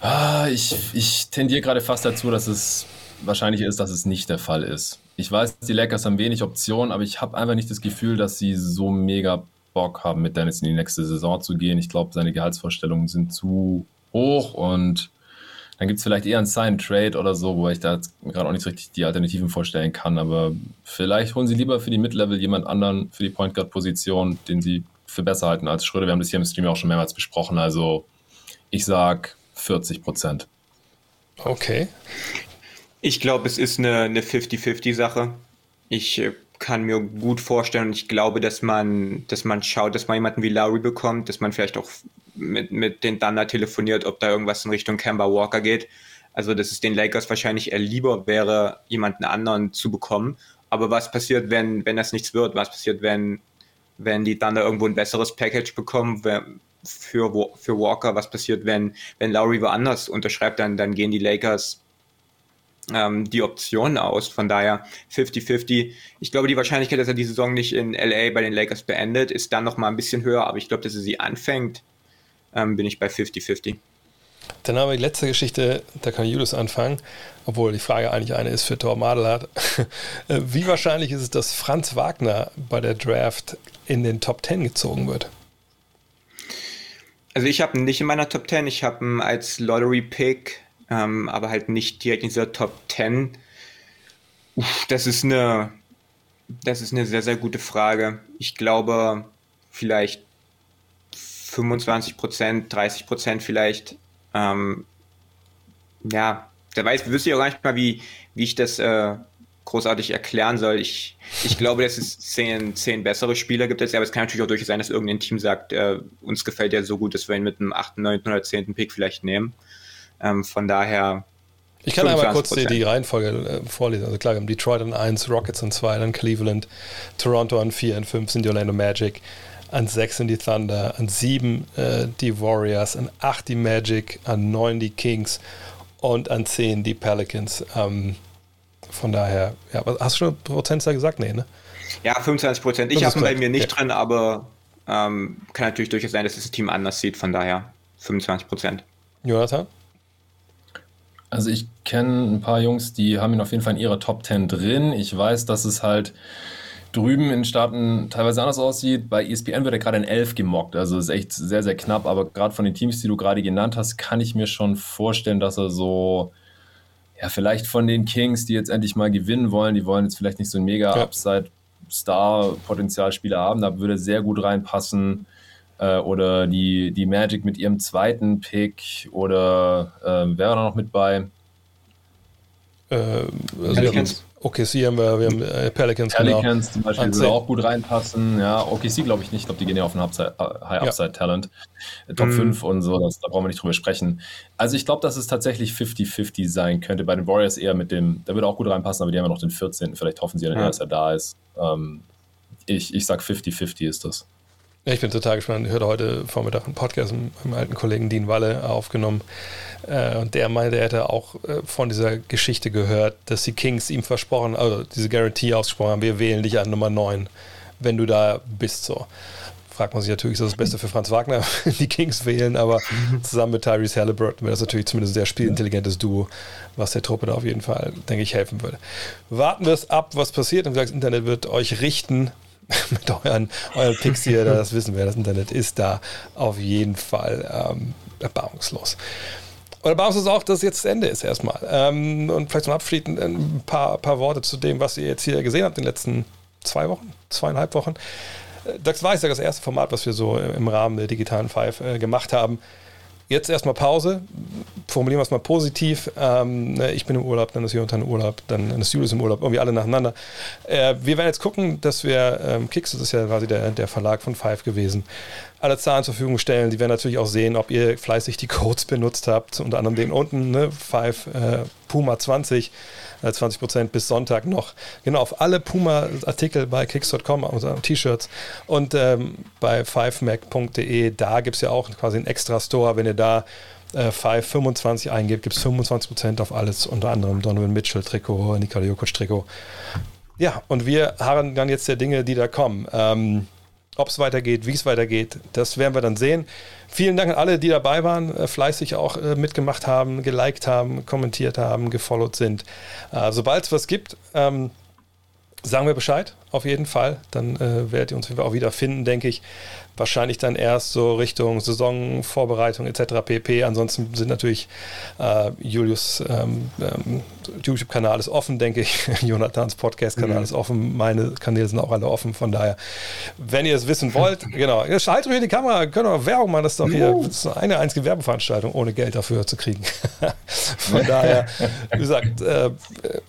ah, ich, ich tendiere gerade fast dazu, dass es wahrscheinlich ist, dass es nicht der Fall ist. Ich weiß, die Lakers haben wenig Optionen, aber ich habe einfach nicht das Gefühl, dass sie so mega Bock haben, mit Dennis in die nächste Saison zu gehen. Ich glaube, seine Gehaltsvorstellungen sind zu hoch und dann gibt es vielleicht eher einen Sign Trade oder so, wo ich da gerade auch nicht so richtig die Alternativen vorstellen kann. Aber vielleicht holen sie lieber für die Mid-Level jemand anderen für die Point Guard-Position, den sie für besser halten als Schröder. Wir haben das hier im Stream auch schon mehrmals besprochen. Also ich sag 40 Prozent. Okay. Ich glaube, es ist eine, eine 50-50-Sache. Ich äh, kann mir gut vorstellen und ich glaube, dass man, dass man schaut, dass man jemanden wie Lowry bekommt, dass man vielleicht auch mit, mit den Thunder telefoniert, ob da irgendwas in Richtung Kemba Walker geht. Also, dass es den Lakers wahrscheinlich eher lieber wäre, jemanden anderen zu bekommen. Aber was passiert, wenn, wenn das nichts wird? Was passiert, wenn, wenn die Thunder irgendwo ein besseres Package bekommen für, für Walker? Was passiert, wenn, wenn Lowry woanders unterschreibt? Dann, dann gehen die Lakers ähm, die Optionen aus. Von daher 50-50. Ich glaube, die Wahrscheinlichkeit, dass er die Saison nicht in LA bei den Lakers beendet, ist dann noch mal ein bisschen höher. Aber ich glaube, dass er sie anfängt, ähm, bin ich bei 50-50. Dann haben wir die letzte Geschichte, da kann Julius anfangen, obwohl die Frage eigentlich eine ist für Thor Madelhardt. Wie wahrscheinlich ist es, dass Franz Wagner bei der Draft in den Top 10 gezogen wird? Also ich habe ihn nicht in meiner Top 10, ich habe ihn als Lottery-Pick ähm, aber halt nicht direkt in dieser Top 10. Uff, das ist eine, das ist eine sehr, sehr gute Frage. Ich glaube, vielleicht 25 Prozent, 30 Prozent vielleicht. Ähm, ja, da weiß, wüsste ich auch gar nicht mal, wie, wie ich das äh, großartig erklären soll. Ich, ich glaube, dass es zehn, zehn bessere Spieler gibt, aber es kann natürlich auch durchaus sein, dass irgendein Team sagt, äh, uns gefällt der so gut, dass wir ihn mit einem 8., 9. oder 10. Pick vielleicht nehmen. Ähm, von daher. Ich kann einmal kurz die, die Reihenfolge äh, vorlesen. Also klar, wir haben Detroit an 1, Rockets an 2, dann Cleveland, Toronto an 4, an 5 sind die Orlando Magic, an 6 sind die Thunder, an 7 äh, die Warriors, an 8 die Magic, an 9 die Kings und an 10 die Pelicans. Ähm, von daher, ja, hast du schon Prozentzahl gesagt? Nee, ne? Ja, 25 Prozent. Ich habe ihn bei mir nicht ja. drin, aber ähm, kann natürlich durchaus sein, dass das Team anders sieht. Von daher 25 Prozent. Jonathan? Also ich kenne ein paar Jungs, die haben ihn auf jeden Fall in ihrer Top 10 drin. Ich weiß, dass es halt drüben in den Staaten teilweise anders aussieht. Bei ESPN wird er gerade in 11 gemockt. Also ist echt sehr, sehr knapp. Aber gerade von den Teams, die du gerade genannt hast, kann ich mir schon vorstellen, dass er so, ja, vielleicht von den Kings, die jetzt endlich mal gewinnen wollen, die wollen jetzt vielleicht nicht so ein mega ja. Upside-Star-Potenzialspieler haben. Da würde er sehr gut reinpassen äh, oder die, die Magic mit ihrem zweiten Pick oder äh, wer war da noch mit bei? Äh, also Pelicans. OKC haben wir, wir haben äh, Pelicans, genau. Pelicans genau. zum Beispiel würde auch gut reinpassen. Ja, OKC glaube ich nicht. Ich glaube, die gehen ja auf ein äh, High Upside ja. Talent. Top mm. 5 und so, das, da brauchen wir nicht drüber sprechen. Also ich glaube, dass es tatsächlich 50-50 sein könnte. Bei den Warriors eher mit dem, da würde auch gut reinpassen, aber die haben ja noch den 14. Vielleicht hoffen sie ja, ja. dass er da ist. Ähm, ich, ich sag 50-50 ist das. Ich bin total gespannt. Ich hörte heute Vormittag einen Podcast mit meinem alten Kollegen Dean Walle aufgenommen. Äh, und der meinte, er hätte auch äh, von dieser Geschichte gehört, dass die Kings ihm versprochen, also diese Guarantee ausgesprochen haben, wir wählen dich an Nummer 9, wenn du da bist. So. Fragt man sich natürlich, ist das das Beste für Franz Wagner, die Kings wählen, aber zusammen mit Tyrese Halliburton wäre das natürlich zumindest ein sehr spielintelligentes Duo, was der Truppe da auf jeden Fall, denke ich, helfen würde. Warten wir es ab, was passiert. Und das Internet wird euch richten, mit euren, euren Picks hier, das wissen wir, das Internet ist da auf jeden Fall ähm, erbarmungslos. Und erbarmungslos auch, dass jetzt das Ende ist erstmal. Ähm, und vielleicht zum Abschied ein paar, paar Worte zu dem, was ihr jetzt hier gesehen habt in den letzten zwei Wochen, zweieinhalb Wochen. Äh, das war ja das erste Format, was wir so im Rahmen der digitalen Five äh, gemacht haben. Jetzt erstmal Pause. Formulieren wir es mal positiv. Ähm, ne, ich bin im Urlaub, dann ist Jonathan im Urlaub, dann ist Julius im Urlaub, irgendwie alle nacheinander. Äh, wir werden jetzt gucken, dass wir ähm, Kicks, das ist ja quasi der, der Verlag von Five gewesen, alle Zahlen zur Verfügung stellen. Die werden natürlich auch sehen, ob ihr fleißig die Codes benutzt habt. Unter anderem den unten, ne, Five äh, Puma 20. 20 Prozent bis Sonntag noch. Genau, auf alle Puma-Artikel bei kicks.com, also T-Shirts und ähm, bei 5mac.de, da gibt es ja auch quasi einen extra Store, wenn ihr da äh, 525 eingibt, gibt es 25 Prozent auf alles, unter anderem Donovan Mitchell Trikot, Nikola Jokic Trikot. Ja, und wir harren dann jetzt der Dinge, die da kommen. Ähm, ob es weitergeht, wie es weitergeht, das werden wir dann sehen. Vielen Dank an alle, die dabei waren, äh, fleißig auch äh, mitgemacht haben, geliked haben, kommentiert haben, gefollowt sind. Äh, Sobald es was gibt, ähm, sagen wir Bescheid auf jeden Fall. Dann werdet ihr uns auch wieder finden, denke ich. Wahrscheinlich dann erst so Richtung Saisonvorbereitung etc. pp. Ansonsten sind natürlich äh, Julius ähm, ähm, YouTube-Kanal ist offen, denke ich. Jonathans Podcast-Kanal mhm. ist offen. Meine Kanäle sind auch alle offen. Von daher, wenn ihr es wissen wollt, genau, schaltet euch in die Kamera, können wir Werbung machen. Das ist doch hier das ist eine einzige Werbeveranstaltung, ohne Geld dafür zu kriegen. Von daher, wie gesagt, äh,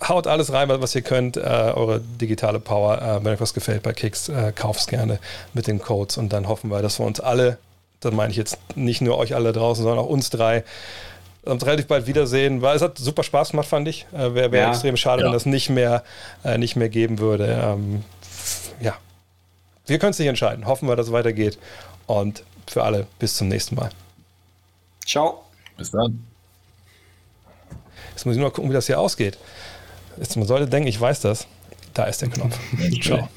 haut alles rein, was ihr könnt. Äh, eure digitale Power. Äh, wenn euch was gefällt bei Kicks, äh, kauft es gerne mit den Codes und dann hoffen hoffen wir, dass wir uns alle, das meine ich jetzt nicht nur euch alle draußen, sondern auch uns drei, uns relativ bald wiedersehen, weil es hat super Spaß gemacht, fand ich. Äh, Wäre wär ja, extrem schade, ja. wenn das nicht mehr, äh, nicht mehr geben würde. Ähm, ja, wir können es nicht entscheiden. Hoffen wir, dass es weitergeht. Und für alle, bis zum nächsten Mal. Ciao. Bis dann. Jetzt muss ich nur gucken, wie das hier ausgeht. Jetzt, man sollte denken, ich weiß das. Da ist der Knopf. Ciao.